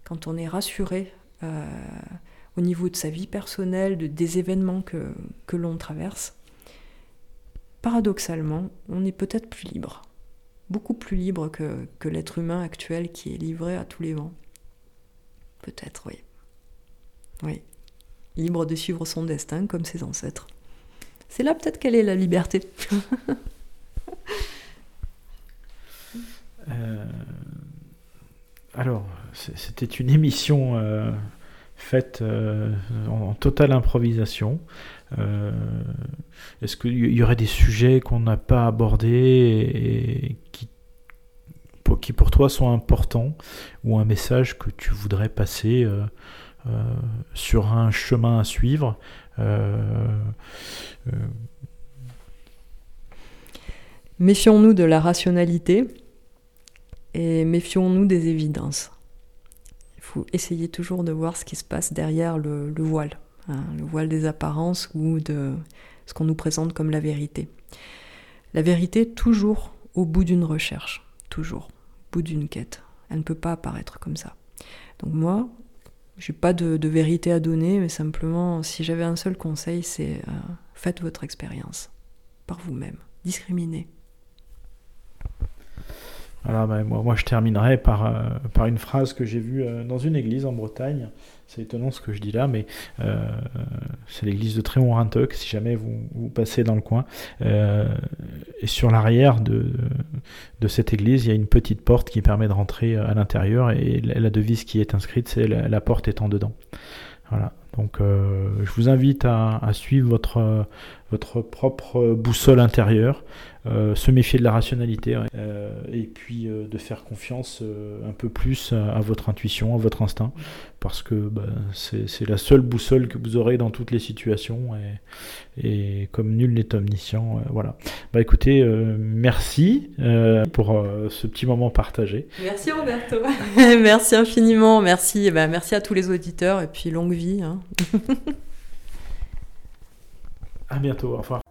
quand on est rassuré euh, au niveau de sa vie personnelle, de, des événements que, l'on traverse, paradoxalement, on est peut-être plus libre. Beaucoup plus libre que l'être humain actuel qui est livré à tous les vents. Peut-être, oui. Oui. Libre de suivre son destin comme ses ancêtres. C'est là peut-être quelle est la liberté. alors, c'était une émission euh, faite euh, en, totale improvisation. Est-ce qu'il y aurait des sujets qu'on n'a pas abordés et, qui pour toi sont importants ou un message que tu voudrais passer sur un chemin à suivre Méfions-nous de la rationalité et méfions-nous des évidences. Il faut essayer toujours de voir ce qui se passe derrière le, voile, hein, le voile des apparences ou de ce qu'on nous présente comme la vérité. La vérité, toujours au bout d'une recherche, toujours, au bout d'une quête. Elle ne peut pas apparaître comme ça. Donc moi, je n'ai pas de, vérité à donner, mais simplement, si j'avais un seul conseil, c'est euh, faites votre expérience par vous-même, discriminez. Voilà, ben, moi, je terminerai par, euh, par une phrase que j'ai vue euh, dans une église en Bretagne. C'est étonnant ce que je dis là, mais euh, c'est l'église de Trémont-Rintoc, si jamais vous, vous, passez dans le coin. et sur l'arrière de, de cette église, il y a une petite porte qui permet de rentrer à l'intérieur, et la, devise qui est inscrite, c'est la, la porte étant dedans. Voilà. Donc je vous invite à, à suivre votre, votre propre boussole intérieure, euh, se méfier de la rationalité euh, et puis euh, de faire confiance un peu plus à, votre intuition, à votre instinct, parce que bah, c'est la seule boussole que vous aurez dans toutes les situations et, comme nul n'est omniscient, voilà. Bah écoutez, merci pour ce petit moment partagé. Merci Roberto, merci infiniment, merci, bah, merci à tous les auditeurs et puis longue vie. Hein. à bientôt, au revoir.